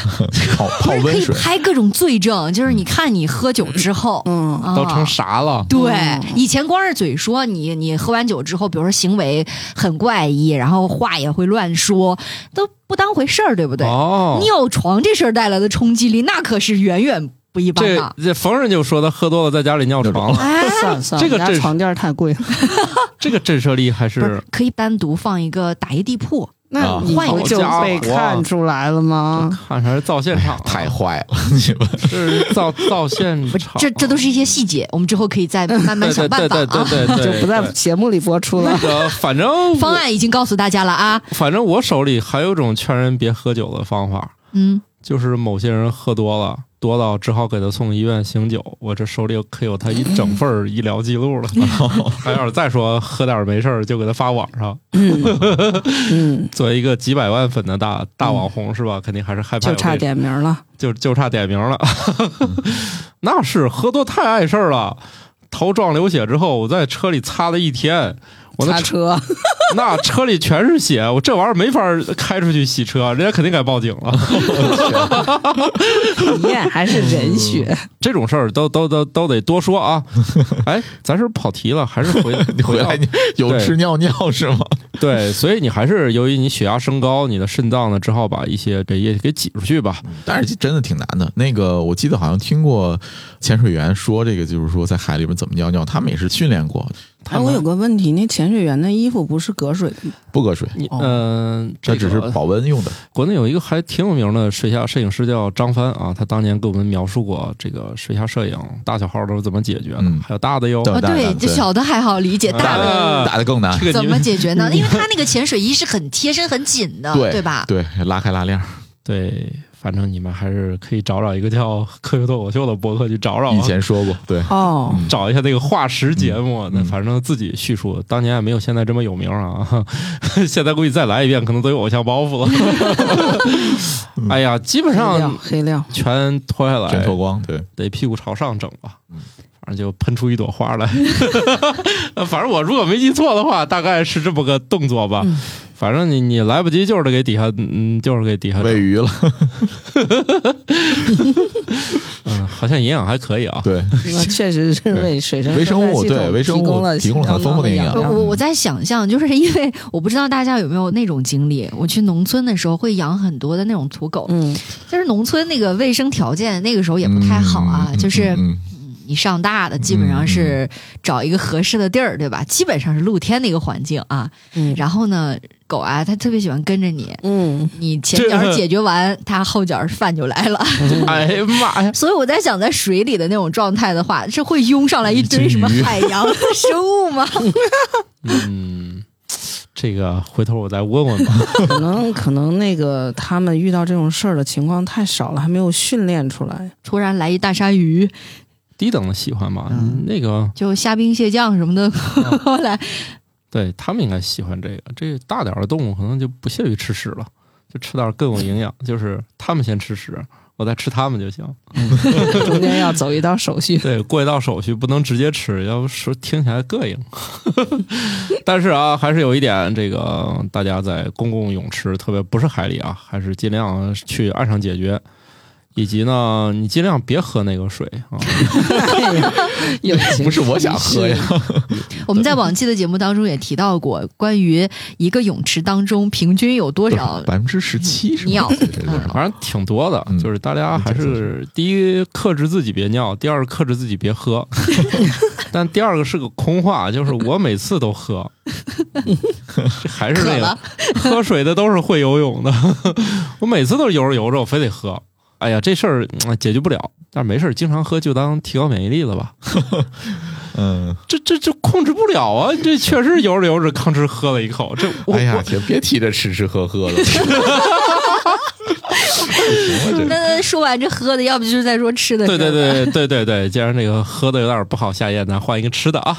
泡泡不是可以，拍各种罪证，就是你看你喝酒之后，嗯，啊都成啥了？对嗯，以前光是嘴说你，你喝完酒之后，比如说行为很怪异，然后话也会乱说，都不当回事儿，对不对？哦，尿床这事儿带来的冲击力，那可是远远不一般这的。这逢人就说他喝多了在家里尿床了，哎，算了算了，[laughs] 这个床垫太贵了。[laughs] 这个震慑力还是是可以单独放一个打一地铺，那你换一个不就被看出来了吗？看出来是造现场啊，太坏了，你们这是造造现不场，这这都是一些细节，我们之后可以再慢慢想办法对对啊。对对 [laughs] 对，就不在节目里播出了。那。个，反正方案已经告诉大家了啊，反正我手里还有种劝人别喝酒的方法，嗯，就是某些人喝多了，多到只好给他送医院醒酒，我这手里可有他一整份儿医疗记录了。他要是再说喝点没事儿，就给他发网上。嗯，[laughs] 作为一个几百万粉的大大网红是吧？肯定还是害怕就差点名了。就就差点名了。[laughs] 那是喝多太碍事儿了，头撞流血之后，我在车里擦了一天，我那擦车，[laughs] 那车里全是血，我这玩意儿没法开出去洗车，人家肯定该报警了。[laughs] 体验还是人血。这种事儿都都都都得多说啊。[laughs] 哎，咱是不是跑题了，还是回你回来你有吃尿尿是吗？对，所以你还是由于你血压升高，你的肾脏呢只好把一些这液体给挤出去吧。但是真的挺难的。那个我记得好像听过潜水员说这个，就是说在海里边怎么尿尿，他们也是训练过，哎，我有个问题，那潜水员的衣服不是隔水的吗？不隔水，嗯、这这只是保温用的。国内有一个还挺有名的水下摄影师叫张帆啊，他当年给我们描述过这个水下摄影大小号都是怎么解决的，嗯还有大的哟。对哦，对，这小的还好理解，大的啊大的更难这，个怎么解决呢？[laughs] 因为他那个潜水衣是很贴身、很紧的，对对吧？对，拉开拉链，对，反正你们还是可以找找一个叫“科学脱口秀”的博客去找找啊。以前说过，对，哦，找一下那个化石节目，那嗯反正自己叙述，当年也没有现在这么有名啊。[laughs] 现在估计再来一遍，可能都有偶像包袱了。[laughs] 哎呀，基本上黑料，全脱下来，全脱光，对，得屁股朝上整吧。就喷出一朵花来。[laughs] 呃反正我如果没记错的话，大概是这么个动作吧。嗯反正你你来不及，就是得给底下，嗯，就是给底下喂鱼了，嗯，好像营养还可以啊。[laughs] 对，确实是为水生微生物对微生物提供了提供了很丰富的营养我我我在想象，就是因为我不知道大家有没有那种经历，我去农村的时候会养很多的那种土狗，嗯，就是农村那个卫生条件那个时候也不太好啊，嗯就是嗯你上大的基本上是找一个合适的地儿，对吧？基本上是露天的一个环境啊。嗯然后呢，狗啊，它特别喜欢跟着你，嗯，你前脚解决完，它后脚饭就来了。[laughs] 哎呀妈呀！所以我在想，在水里的那种状态的话，是会涌上来一堆什么海洋生物吗？[laughs] 嗯，这个回头我再问问吧。可能可能那个他们遇到这种事儿的情况太少了，还没有训练出来。突然来一大鲨鱼，低等的喜欢吧，嗯那个就虾兵蟹将什么的 [laughs] 过来，对他们应该喜欢这个。这大点儿的动物可能就不屑于吃屎了，就吃点儿更有营养，[laughs] 就是他们先吃屎，我再吃他们就行。[laughs] 中间要走一道手续。对，过一道手续不能直接吃，要不说听起来膈应。但是啊，还是有一点，这个大家在公共泳池，特别不是海里啊，还是尽量去岸上解决。以及呢，你尽量别喝那个水啊。[laughs] 有不是我想喝呀，我们在往期的节目当中也提到过，关于一个泳池当中平均有多少百分之十七是吧尿反正挺多的，嗯就是大家还是第一克制自己别尿，第二克制自己别喝。[laughs] 但第二个是个空话，就是我每次都喝，这 [laughs] 还是那个？喝水的都是会游泳的，我每次都是游着游着我非得喝。哎呀，这事儿嗯解决不了，但是没事儿，经常喝就当提高免疫力了吧。[laughs] 嗯，这这这控制不了啊！这确实游着游着吭哧喝了一口，这我哎呀，我行，别提这吃吃喝喝的，[laughs] 那说完这喝的，要不就是在说吃的。对对，对对对对，既然这个喝的有点不好下咽，咱换一个吃的啊。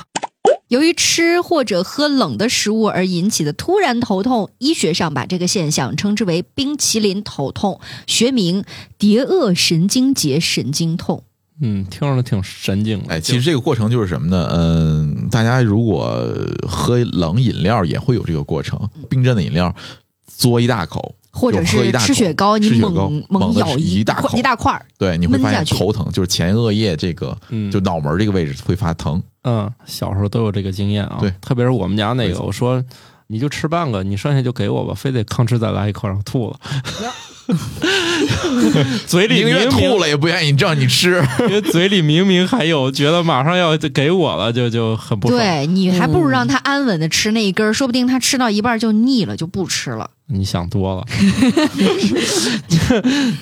由于吃或者喝冷的食物而引起的突然头痛，医学上把这个现象称之为冰淇淋头痛，学名蝶腭神经节神经痛。嗯，听着挺神经的。哎，其实这个过程就是什么呢？嗯，大家如果喝冷饮料也会有这个过程，冰镇的饮料嘬一大口，或者是吃雪糕，你猛猛咬一大口一大块儿，对，你会发现头疼，就是前额叶这个嗯，就脑门这个位置会发疼。嗯，小时候都有这个经验啊。对特别是我们家那个，我说你就吃半个，你剩下就给我吧，非得吭哧再来一口，然后吐了。[laughs] 嘴里宁愿明明吐了也不愿意让你吃。因为嘴里明明还有，觉得马上要给我了，就就很不爽。对你还不如嗯让他安稳的吃那一根儿，说不定他吃到一半就腻了，就不吃了。你想多了，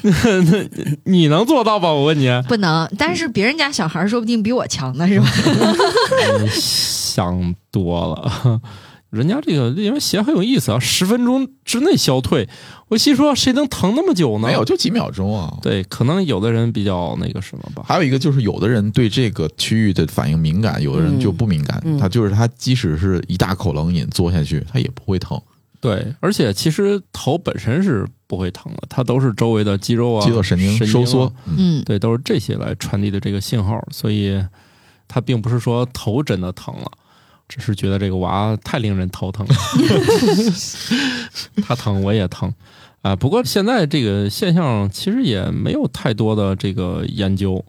[laughs] 你能做到吧？我问你，不能，但是别人家小孩儿说不定比我强呢，是吧？[laughs] 你想多了。人家这个因为鞋很有意思啊，十分钟之内消退。我心说，谁能疼那么久呢？没有，就几秒钟啊。对，可能有的人比较那个什么吧。还有一个就是，有的人对这个区域的反应敏感，有的人就不敏感。嗯他就是他，即使是一大口冷饮嘬下去，他也不会疼。对，而且其实头本身是不会疼的，它都是周围的肌肉啊、肌肉神经啊收缩，嗯，嗯，对，都是这些来传递的这个信号，所以它并不是说头真的疼了，只是觉得这个娃太令人头疼了，[laughs] 他疼我也疼。啊。不过现在这个现象其实也没有太多的这个研究，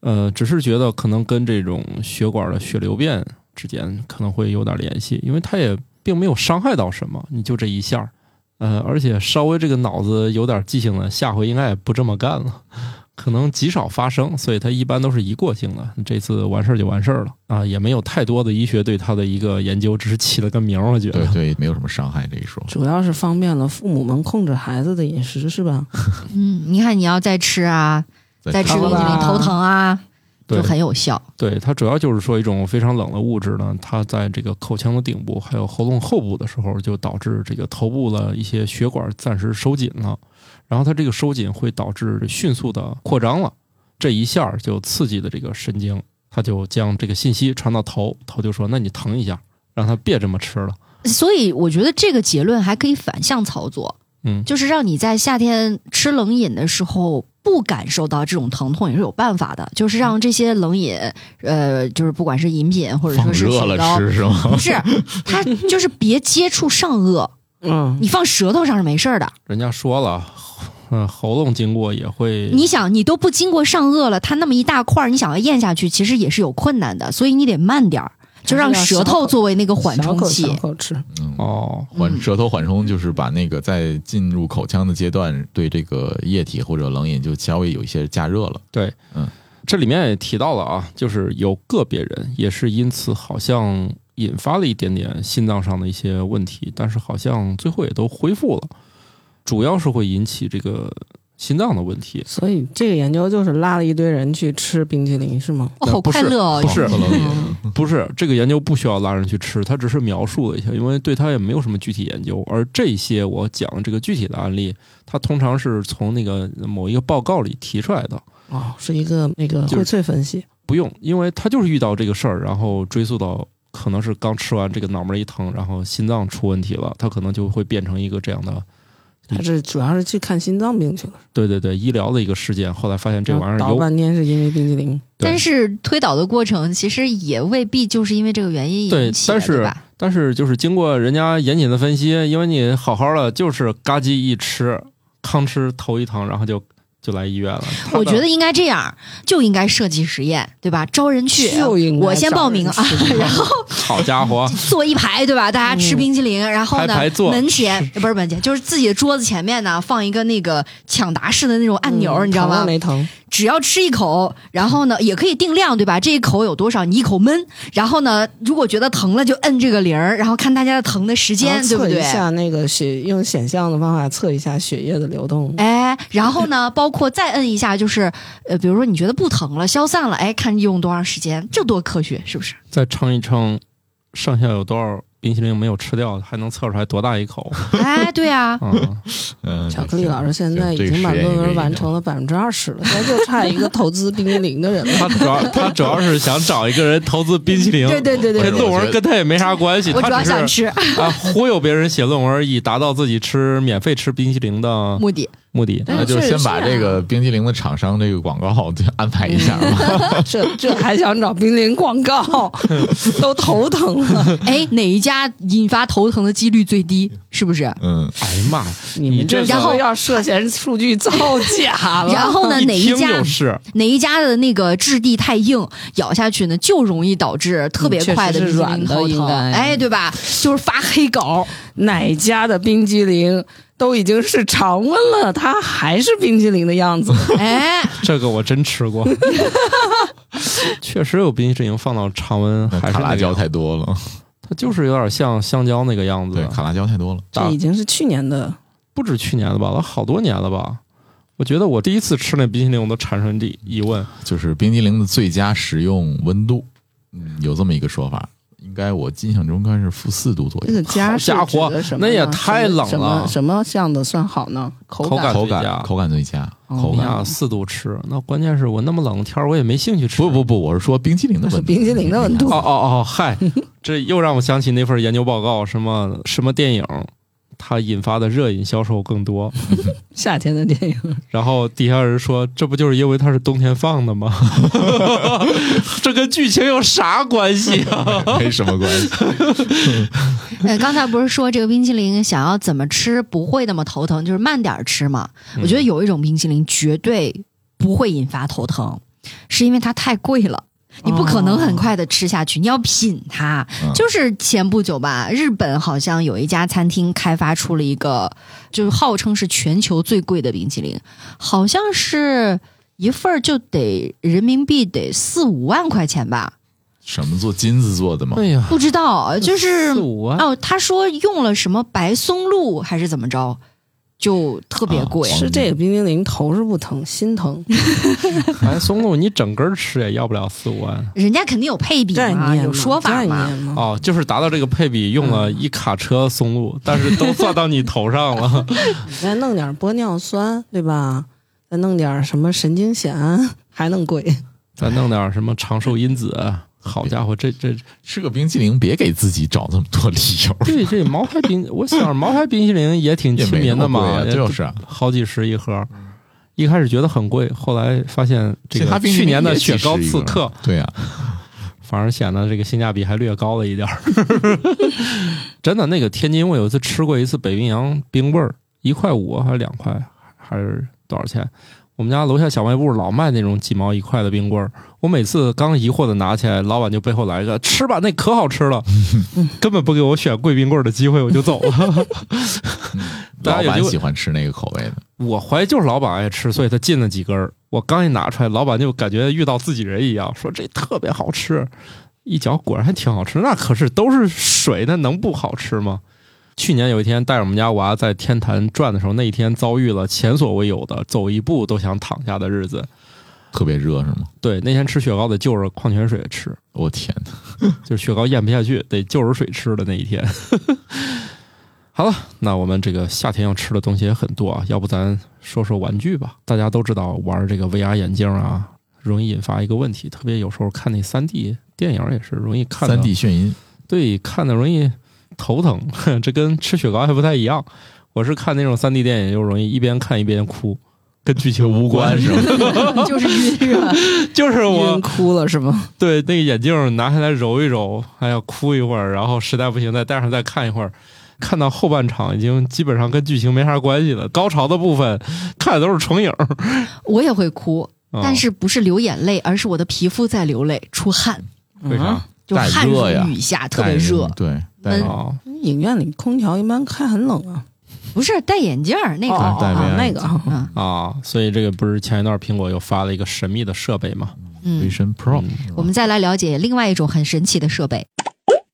呃，只是觉得可能跟这种血管的血流变之间可能会有点联系，因为它也并没有伤害到什么，你就这一下儿。呃，而且稍微这个脑子有点记性的，下回应该也不这么干了。可能极少发生，所以它一般都是一过性的。这次完事儿就完事儿了啊，也没有太多的医学对它的一个研究，只是起了个名儿。我觉得，对对，没有什么伤害这一说。主要是方便了父母们控制孩子的饮食，是吧？嗯，你看你要再吃啊，再吃吃冰淇淋头疼啊，对就很有效。对它主要就是说一种非常冷的物质呢，它在这个口腔的顶部还有喉咙后部的时候，就导致这个头部的一些血管暂时收紧了，然后它这个收紧会导致迅速的扩张了，这一下就刺激的这个神经，它就将这个信息传到头，头就说那你疼一下，让它别这么吃了。所以我觉得这个结论还可以反向操作，嗯，就是让你在夏天吃冷饮的时候不感受到这种疼痛也是有办法的，就是让这些冷饮，呃，就是不管是饮品或者说是热了雪糕，吃是吗？不是，它就是别接触上颚，嗯，你放舌头上是没事儿的。人家说了，嗯，喉咙经过也会，你想，你都不经过上颚了，它那么一大块儿，你想要咽下去，其实也是有困难的，所以你得慢点儿，就让舌头作为那个缓冲器小。口小口吃，嗯，哦，嗯缓舌头缓冲就是把那个在进入口腔的阶段，对这个液体或者冷饮就稍微有一些加热了。对，嗯这里面也提到了啊，就是有个别人也是因此好像引发了一点点心脏上的一些问题，但是好像最后也都恢复了，主要是会引起这个心脏的问题。所以这个研究就是拉了一堆人去吃冰淇淋，是吗？哦，好不是快乐哦！不是不是这个研究不需要拉人去吃，它只是描述了一下，因为对它也没有什么具体研究。而这些我讲这个具体的案例，它通常是从那个某一个报告里提出来的，哦，是一个那个荟萃分析。不用，因为他就是遇到这个事儿，然后追溯到可能是刚吃完这个脑门一疼，然后心脏出问题了，他可能就会变成一个这样的，他是主要是去看心脏病去了，对对对，医疗的一个事件。后来发现这玩意儿倒有，半天是因为冰激凌。但是推导的过程其实也未必就是因为这个原因对引起的，但是对吧？但是就是经过人家严谨的分析，因为你好好的就是嘎叽一吃，吭哧头一疼，然后就就来医院了。我觉得应该这样，就应该设计实验，对吧？招人去，就应该我先报名啊 [laughs] 然后好家伙，坐一排，对吧？大家吃冰淇淋，然后呢排排，门前 [laughs] 不是门前，就是自己的桌子前面呢放一个那个抢答式的那种按钮，嗯你知道吗？没疼？只要吃一口，然后呢也可以定量，对吧？这一口有多少，你一口闷，然后呢，如果觉得疼了就摁这个铃儿，然后看大家的疼的时间，后测一对不对？下那个血，用显像的方法测一下血液的流动。哎，然后呢，包括再摁一下，就是呃，比如说你觉得不疼了，消散了，哎，看用多长时间，这多科学，是不是？再称一称上下有多少冰淇淋没有吃掉，还能测出来多大一口。哎，对啊，[laughs] 嗯，嗯，[laughs] 巧克力老师现在已经把论文完成了百分之二十了，现在就差一个投资冰淇淋的人了。他主要他主要是想找一个人投资冰淇淋，对对对对对，论文跟他也没啥关系，我主要他只是想吃啊忽悠别人写论文，以达到自己吃免费吃冰淇淋的目的。目的。那就先把这个冰激凌的厂商这个广告就安排一下吧。[laughs] 这这还想找冰激凌广告，[laughs] 都头疼了。[laughs] 哎，哪一家引发头疼的几率最低？是不是？嗯，哎呀妈呀！你们这这然后要涉嫌数据造假了。然后呢，哪一听家就是哪一家的那个质地太硬，咬下去呢就容易导致特别快的软的应该哎，对吧？就是发黑稿，哪家的冰激凌都已经是常温了，它还是冰激凌的样子。[laughs] 哎，这个我真吃过，[laughs] 确实有冰淇淋放到常温还是卡辣椒太多了，它就是有点像香蕉那个样子对，。卡辣椒太多了。这已经是去年的，不止去年了吧，都好多年了吧。我觉得我第一次吃那冰淇淋，我都产生这疑问：就是冰激凌的最佳食用温度，嗯，有这么一个说法。应该我印象中应该是负四度左右。这个加是好家伙那也太冷什么了什么样的算好呢？口口感口最佳感口感最佳，哦口感四度吃，那关键是我那么冷的天儿，我也没兴趣吃。不不不，我是说冰淇淋的温度。[laughs] 冰激凌的温度哦哦哦，嗨，这又让我想起那份研究报告，什么什么电影，它引发的热饮销售更多。[laughs] 夏天的电影，然后底下人说，这不就是因为它是冬天放的吗？[laughs] 这跟剧情有啥关系啊？[laughs] 没什么关系。哎，刚才不是说这个冰淇淋想要怎么吃不会那么头疼，就是慢点儿吃嘛？我觉得有一种冰淇淋绝对不会引发头疼，是因为它太贵了。你不可能很快的吃下去，你要品它。嗯就是前不久吧，日本好像有一家餐厅开发出了一个，就是号称是全球最贵的冰淇淋，好像是一份儿就得人民币得四五万块钱吧？什么做金子做的吗？哎呀，不知道，就是四五万，哦，他说用了什么白松露还是怎么着，就特别贵。啊吃这个冰激凌头是不疼，心疼。白 [laughs] 松露你整根吃也要不了四五万。人家肯定有配比嘛，有说法概嘛。哦，就是达到这个配比，用了一卡车松露，但是都算到你头上了。你 [laughs] 再弄点玻尿酸，对吧？再弄点什么神经酰胺，还能贵。再弄点什么长寿因子，好家伙，这这吃个冰淇淋，别给自己找这么多理由。对这茅台冰，我想着茅台冰淇淋也挺亲民的嘛，就是啊好几十一盒。一开始觉得很贵，后来发现这个去年的雪糕刺客，对呀、[laughs] 反而显得这个性价比还略高了一点儿。[laughs] 真的，那个天津我有一次吃过一次北冰洋冰棍儿，一块五还是两块，还是多少钱？我们家楼下小卖部老卖那种几毛一块的冰棍儿，我每次刚疑惑的拿起来，老板就背后来一个吃吧，那可好吃了，根本不给我选贵冰棍儿的机会，我就走了。[laughs] 老板喜欢吃那个口味的，我怀疑就是老板爱吃，所以他进了几根儿。我刚一拿出来，老板就感觉遇到自己人一样，说这特别好吃。一嚼果然还挺好吃，那可是都是水，那能不好吃吗？去年有一天带着我们家娃在天坛转的时候，那一天遭遇了前所未有的走一步都想躺下的日子。特别热是吗？对，那天吃雪糕得就着矿泉水吃，我天哪！就是雪糕咽不下去，得就着水吃的那一天。[laughs] 好了，那我们这个夏天要吃的东西也很多啊，要不咱说说玩具吧？大家都知道玩这个 VR 眼镜啊，容易引发一个问题，特别有时候看那三 D 电影也是容易看的三 D 眩晕，对，看的容易头疼，[laughs] 这跟吃雪糕还不太一样。我是看那种三 D 电影就容易一边看一边哭，跟剧情无关是吧？[laughs] 就是晕热，[laughs] 就是我哭了是吗？对那个眼镜拿下来揉一揉，还要哭一会儿，然后实在不行再戴上再看一会儿。看到后半场已经基本上跟剧情没啥关系了，高潮的部分看的都是重影。我也会哭，哦但是不是流眼泪，而是我的皮肤在流泪，出汗，为啥？就汗如雨下，特别热。对，带闷哦，影院里空调一般开很冷啊。不是戴眼镜儿那个，哦戴 VR 哦那个啊。所以这个不是前一段苹果又发了一个神秘的设备吗？嗯，Vision Pro，嗯。我们再来了解另外一种很神奇的设备。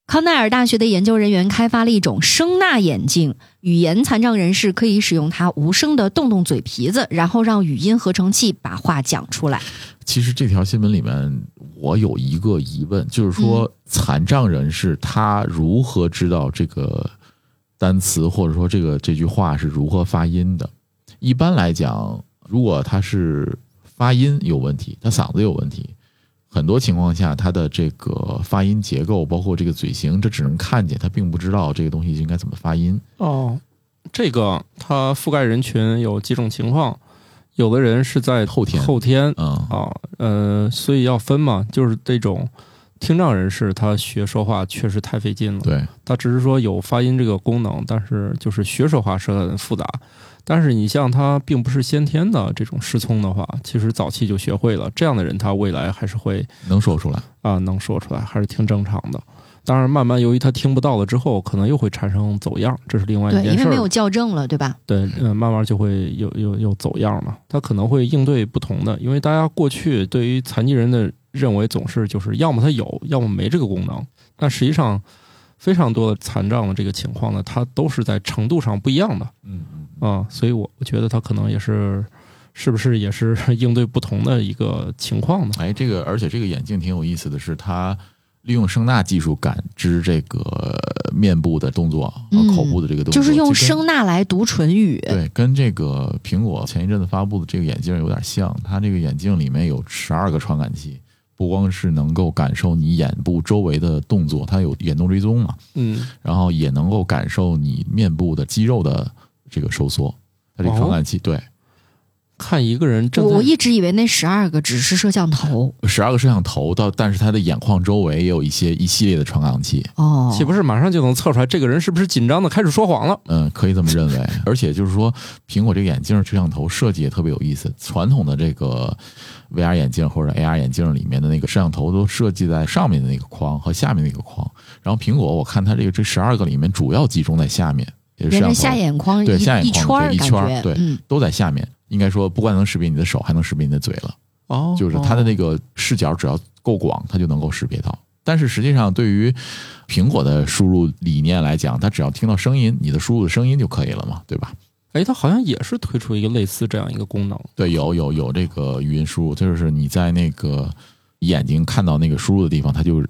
康奈尔大学的研究人员开发了一种声纳眼镜，语言残障人士可以使用它无声的动动嘴皮子，然后让语音合成器把话讲出来。其实这条新闻里面，我有一个疑问，就是说残障人士他如何知道这个单词或者说这个这句话是如何发音的？一般来讲，如果他是发音有问题，他嗓子有问题，很多情况下他的这个发音结构，包括这个嘴型，这只能看见，他并不知道这个东西应该怎么发音。哦，这个它覆盖人群有几种情况，有的人是在后天后天嗯，啊，呃，所以要分嘛，就是这种听障人士，他学说话确实太费劲了。对，他只是说有发音这个功能，但是就是学说话是很复杂。但是你像他并不是先天的这种失聪的话，其实早期就学会了，这样的人他未来还是会能说出来。啊能说出来，还是挺正常的。当然，慢慢由于他听不到了之后，可能又会产生走样，这是另外一对，件事儿。因为没有校正了，对吧？对，呃，慢慢就会又又又走样嘛。他可能会应对不同的，因为大家过去对于残疾人的认为总是就是要么他有，要么没这个功能。但实际上，非常多的残障的这个情况呢，它都是在程度上不一样的嗯嗯，啊、所以我我觉得他可能也是，是不是也是应对不同的一个情况呢？哎，这个而且这个眼镜挺有意思的是，它利用声纳技术感知这个面部的动作和嗯口部的这个动作，就是用声纳来读唇语。对，跟这个苹果前一阵子发布的这个眼镜有点像。它这个眼镜里面有十二个传感器，不光是能够感受你眼部周围的动作，它有眼动追踪嘛，嗯，然后也能够感受你面部的肌肉的这个收缩。它这个传感器、对看一个人正在我我一直以为那十二个只是摄像头十二个摄像头到，但是他的眼眶周围也有一些一系列的传感器。哦，岂不是马上就能测出来这个人是不是紧张的开始说谎了？嗯，可以这么认为。[laughs] 而且就是说，苹果这个眼镜摄像头设计也特别有意思。传统的这个 VR 眼镜或者 AR 眼镜里面的那个摄像头都设计在上面的那个框和下面那个框。然后苹果我看它这个这十二个里面主要集中在下面，也是下眼眶一对下眼一圈眶对一圈儿对嗯，都在下面。应该说，不光能识别你的手，还能识别你的嘴了。哦就是它的那个视角只要够广，它就能够识别到。但是实际上，对于苹果的输入理念来讲，它只要听到声音，你的输入的声音就可以了嘛，对吧？哎，它好像也是推出一个类似这样一个功能。对，有有有这个语音输入，就是你在那个眼睛看到那个输入的地方，它就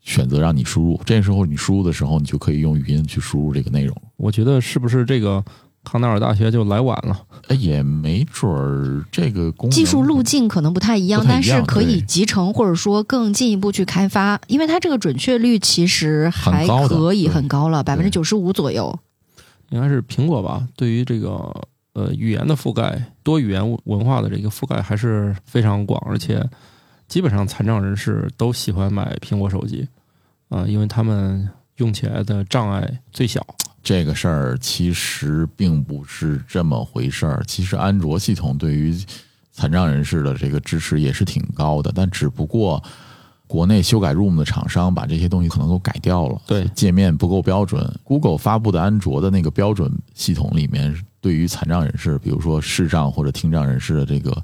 选择让你输入。这时候你输入的时候，你就可以用语音去输入这个内容。我觉得是不是这个康奈尔大学就来晚了？哎，也没准儿这个功技术路径可能不太一样，但一样对是可以集成或者说更进一步去开发，因为它这个准确率其实还可以很高了，百分之九十五左右。应该是苹果吧？对于这个呃语言的覆盖、多语言文化的这个覆盖还是非常广，而且基本上残障人士都喜欢买苹果手机啊、因为他们用起来的障碍最小。这个事儿其实并不是这么回事儿。其实安卓系统对于残障人士的这个支持也是挺高的，但只不过国内修改 ROM 的厂商把这些东西可能都改掉了，对界面不够标准。Google 发布的安卓的那个标准系统里面，对于残障人士，比如说视障或者听障人士的这个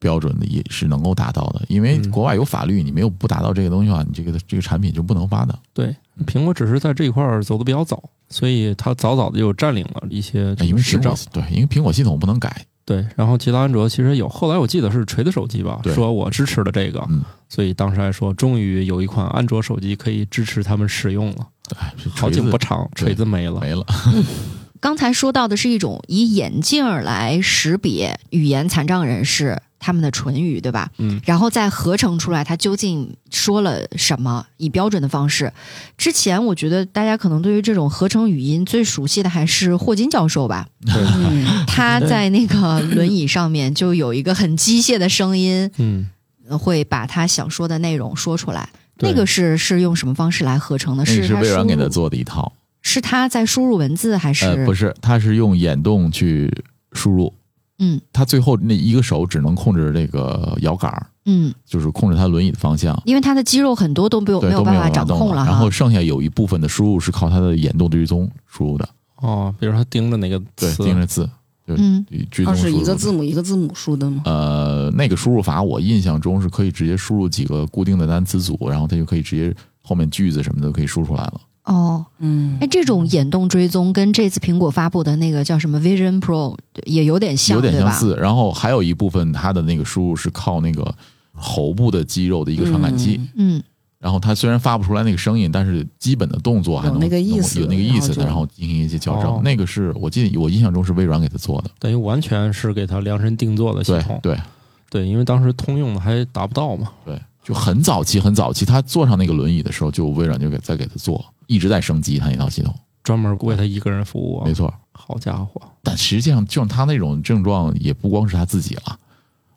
标准的也是能够达到的。因为嗯国外有法律，你没有不达到这个东西的话，你这个这个产品就不能发的。对，苹果只是在这一块儿走的比较早，所以它早早的就占领了一些这因为苹果个市场。对，因为苹果系统不能改，对，然后其他安卓其实有，后来我记得是锤子手机吧，说我支持了这个，嗯，所以当时还说，终于有一款安卓手机可以支持他们使用了。对，好景不长，锤子没了。没了。[laughs] 刚才说到的是一种以眼镜儿来识别语言残障人士他们的唇语，对吧？嗯，然后再合成出来他究竟说了什么，以标准的方式。之前我觉得大家可能对于这种合成语音最熟悉的还是霍金教授吧，对，嗯，他在那个轮椅上面就有一个很机械的声音，嗯，呃会把他想说的内容说出来。那个是是用什么方式来合成的？那个是微软给他做的一套，是他在输入文字还是？呃，不是，他是用眼动去输入，嗯他最后那一个手只能控制这个摇杆儿，嗯，就是控制他轮椅的方向，因为他的肌肉很多都没有，没有办法掌控了哈。然后剩下有一部分的输入是靠他的眼动追踪输入的，哦，比如他盯着哪个对，盯着字，嗯，它是追踪输入的。一个字母一个字母输的吗？呃，那个输入法我印象中是可以直接输入几个固定的单词组，然后它就可以直接后面句子什么的都可以输出来了。哦，嗯哎，这种眼动追踪跟这次苹果发布的那个叫什么 Vision Pro 也有点像，有点？相似。然后还有一部分它的那个输入是靠那个喉部的肌肉的一个传感器。嗯嗯，然后它虽然发不出来那个声音，但是基本的动作还能有那个意思有那个意思的，然后进行一些矫正。哦那个是我记得我印象中是微软给他做的。等于完全是给它量身定做的系对统。对对，因为当时通用的还达不到嘛。对，就很早期很早期，他坐上那个轮椅的时候，就微软就给在给他做，一直在升级他那套系统。专门为他一个人服务啊没！错，好家伙，但实际上，就像他那种症状，也不光是他自己了。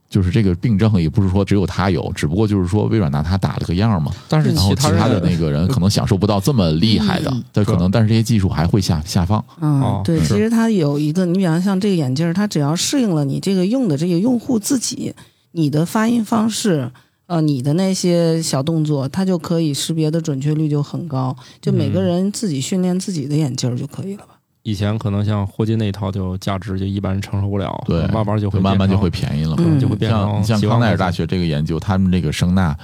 就是这个病症也不是说只有他有，只不过就是说微软拿他打了个样嘛，但是然后其他其他的那个人可能享受不到这么厉害的嗯，但可能但是这些技术还会下下放。嗯哦，对，其实它有一个，你比方像这个眼镜儿，它只要适应了你这个用的这个用户自己，你的发音方式，呃，你的那些小动作，它就可以识别的准确率就很高。就每个嗯人自己训练自己的眼镜儿就可以了吧？以前可能像霍金那一套就价值就一般人承受不了，对，慢慢就会慢慢就会便宜了嘛。嗯就会变成像康奈尔大学这个研究，他们这个声呐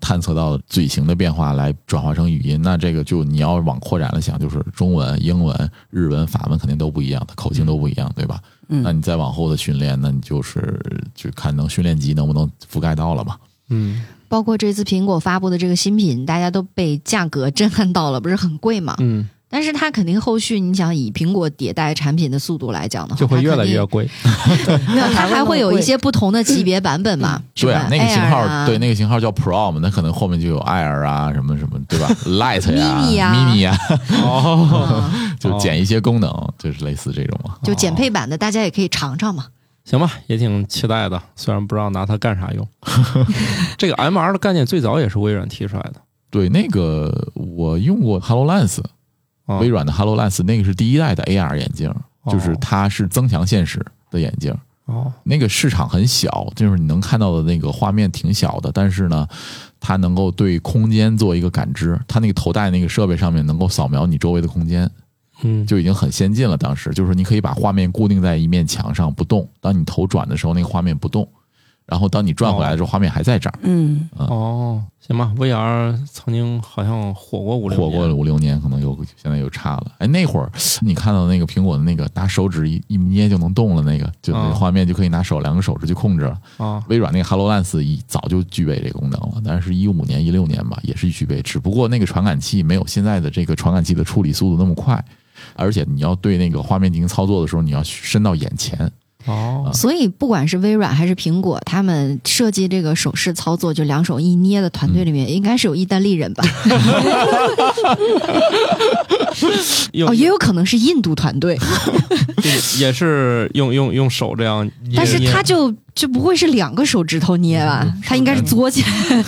探测到嘴型的变化来转化成语音，那这个就你要往扩展了想，就是中文、英文、日文、法文肯定都不一样，它口径都不一样，对吧？嗯那你再往后的训练，那你就是就看能训练集能不能覆盖到了嘛？嗯包括这次苹果发布的这个新品，大家都被价格震撼到了，不是很贵嘛？嗯，但是它肯定后续，你想以苹果迭代产品的速度来讲的话，就会越来越贵。[laughs] 没有，它还会有一些不同的级别版本嘛？是吧对啊，那个型号，啊对那个型号叫 Pro 嘛，那可能后面就有 Air 啊，什么什么，对吧？[laughs] Light 呀 Mini 啊，Mini 呀，哦，嗯 [laughs] 就减一些功能，就是类似这种嘛。就减配版的，大家也可以尝尝嘛。行吧，也挺期待的，虽然不知道拿它干啥用。[laughs] 这个 MR 的概念最早也是微软提出来的，对，那个我用过 HoloLens，啊。微软的 HoloLens，那个是第一代的 AR 眼镜，哦。就是它是增强现实的眼镜。哦，那个市场很小，就是你能看到的那个画面挺小的，但是呢，它能够对空间做一个感知，它那个头戴那个设备上面能够扫描你周围的空间，嗯，就已经很先进了。当时。就是你可以把画面固定在一面墙上不动，当你头转的时候，那个画面不动，然后当你转回来的时候，画面还在这儿，嗯，哦，行吧，VR 曾经好像火过五六年。火过了五六年，可能又现在又差了。哎，那会儿你看到那个苹果的那个拿手指一一捏就能动了，那个就那啊。个画面就可以拿手两个手指去控制了。啊，微软那个 HoloLens 一早就具备这个功能了，但是一五年、一六年吧，也是具备，只不过那个传感器没有现在的这个传感器的处理速度那么快，而且你要对那个画面进行操作的时候，你要伸到眼前。哦，所以不管是微软还是苹果，他们设计这个手势操作，就两手一捏的团队里面，应该是有意大利人吧？用哦，也有可能是印度团队，也是用用用手这样捏，但是他就就不会是两个手指头捏吧？他应该是嘬起来，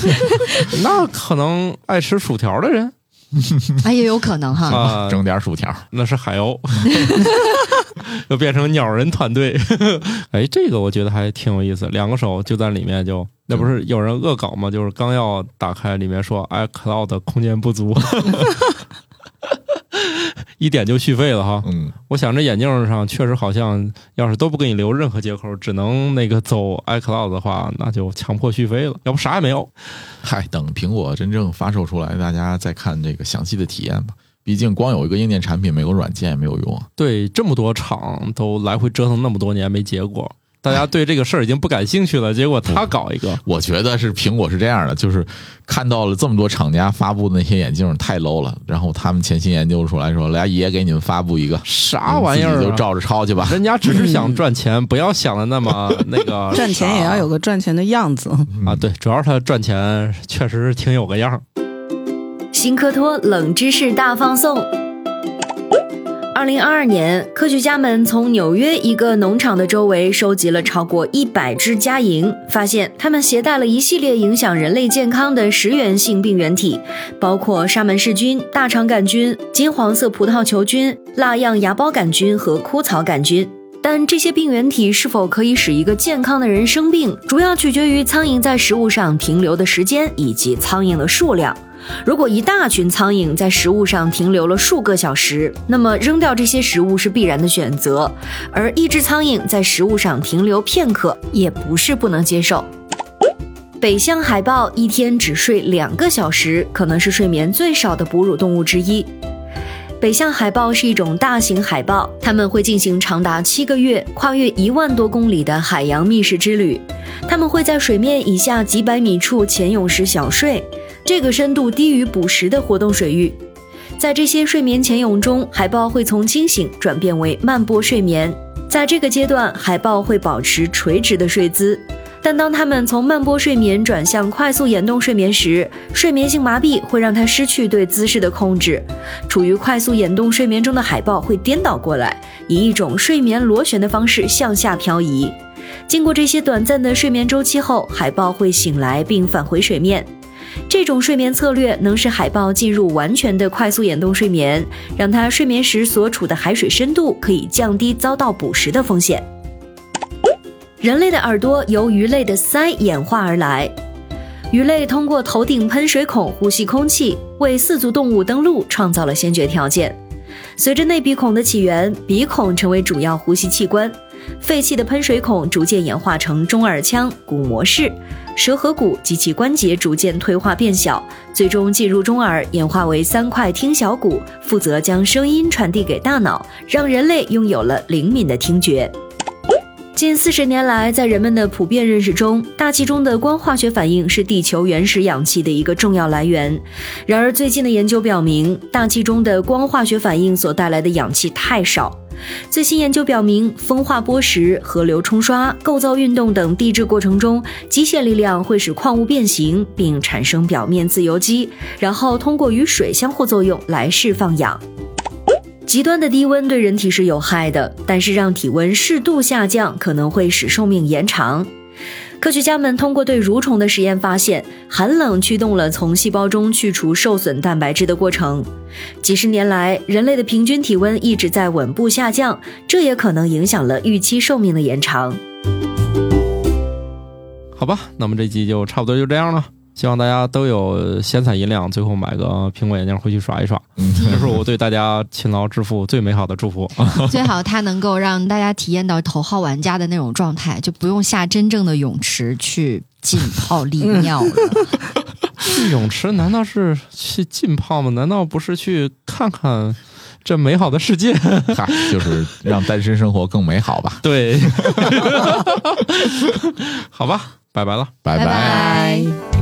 那可能爱吃薯条的人 [laughs] 哎，也有可能哈。啊，[laughs] 整点薯条，那是海鸥，[laughs] 又变成鸟人团队。哎，这个我觉得还挺有意思，两个手就在里面就，那不是有人恶搞吗？就是刚要打开，里面说 iCloud 空间不足，一点就续费了哈。嗯，我想这眼镜上确实好像，要是都不给你留任何接口，只能那个走 iCloud 的话，那就强迫续费了，要不啥也没有。嗨，等苹果真正发售出来，大家再看这个详细的体验吧。毕竟光有一个硬件产品，没有软件也没有用啊。对，这么多厂都来回折腾那么多年没结果，大家对这个事儿已经不感兴趣了，结果他搞一个，我觉得是苹果是这样的，就是看到了这么多厂家发布的那些眼镜太 low 了，然后他们潜心研究出来说，来爷给你们发布一个啥玩意儿、啊？就照着抄去吧。人家只是想 [laughs] 赚钱，不要想的那么那个 [laughs] 赚钱也要有个赚钱的样子。啊。对，主要是他赚钱确实是挺有个样儿。新科托冷知识大放送。二零二二年，科学家们从纽约一个农场的周围收集了超过一百只家蝇，发现它们携带了一系列影响人类健康的食源性病原体，包括沙门氏菌、大肠杆菌、金黄色葡萄球菌、蜡样芽孢杆菌和枯草杆菌。但这些病原体是否可以使一个健康的人生病，主要取决于苍蝇在食物上停留的时间以及苍蝇的数量。如果一大群苍蝇在食物上停留了数个小时，那么扔掉这些食物是必然的选择；而一只苍蝇在食物上停留片刻，也不是不能接受。北向海豹一天只睡两个小时，可能是睡眠最少的哺乳动物之一。北向海豹是一种大型海豹，它们会进行长达七个月、跨越一万多公里的海洋觅食之旅。它们会在水面以下几百米处潜泳时小睡，这个深度低于捕食的活动水域。在这些睡眠潜泳中，海豹会从清醒转变为慢波睡眠。在这个阶段，海豹会保持垂直的睡姿。但当它们从慢波睡眠转向快速眼动睡眠时，睡眠性麻痹会让它失去对姿势的控制。处于快速眼动睡眠中的海豹会颠倒过来，以一种睡眠螺旋的方式向下漂移。经过这些短暂的睡眠周期后，海豹会醒来并返回水面。这种睡眠策略能使海豹进入完全的快速眼动睡眠，让它睡眠时所处的海水深度可以降低遭到捕食的风险。人类的耳朵由鱼类的鳃演化而来，鱼类通过头顶喷水孔呼吸空气，为四足动物登陆创造了先决条件。随着内鼻孔的起源，鼻孔成为主要呼吸器官。废弃的喷水孔逐渐演化成中耳腔、鼓膜室、舌颌骨及其关节逐渐退化变小，最终进入中耳，演化为三块听小骨，负责将声音传递给大脑，让人类拥有了灵敏的听觉。近四十年来，在人们的普遍认识中，大气中的光化学反应是地球原始氧气的一个重要来源。然而，最近的研究表明，大气中的光化学反应所带来的氧气太少。最新研究表明，风化剥蚀、河流冲刷、构造运动等地质过程中，机械力量会使矿物变形并产生表面自由基，然后通过与水相互作用来释放氧。极端的低温对人体是有害的，但是让体温适度下降可能会使寿命延长。科学家们通过对蠕虫的实验发现，寒冷驱动了从细胞中去除受损蛋白质的过程。几十年来，人类的平均体温一直在稳步下降，这也可能影响了预期寿命的延长。好吧，那么这集就差不多就这样了。希望大家都有闲散银两，最后买个苹果眼镜回去耍一耍。这是我对大家勤劳致富最美好的祝福。[laughs] 最好它能够让大家体验到头号玩家的那种状态，就不用下真正的泳池去浸泡利尿了。去 [laughs] 泳池难道是去浸泡吗？难道不是去看看这美好的世界？[laughs] 嗨，就是让单身生活更美好吧。对，好吧，拜拜了。拜拜拜。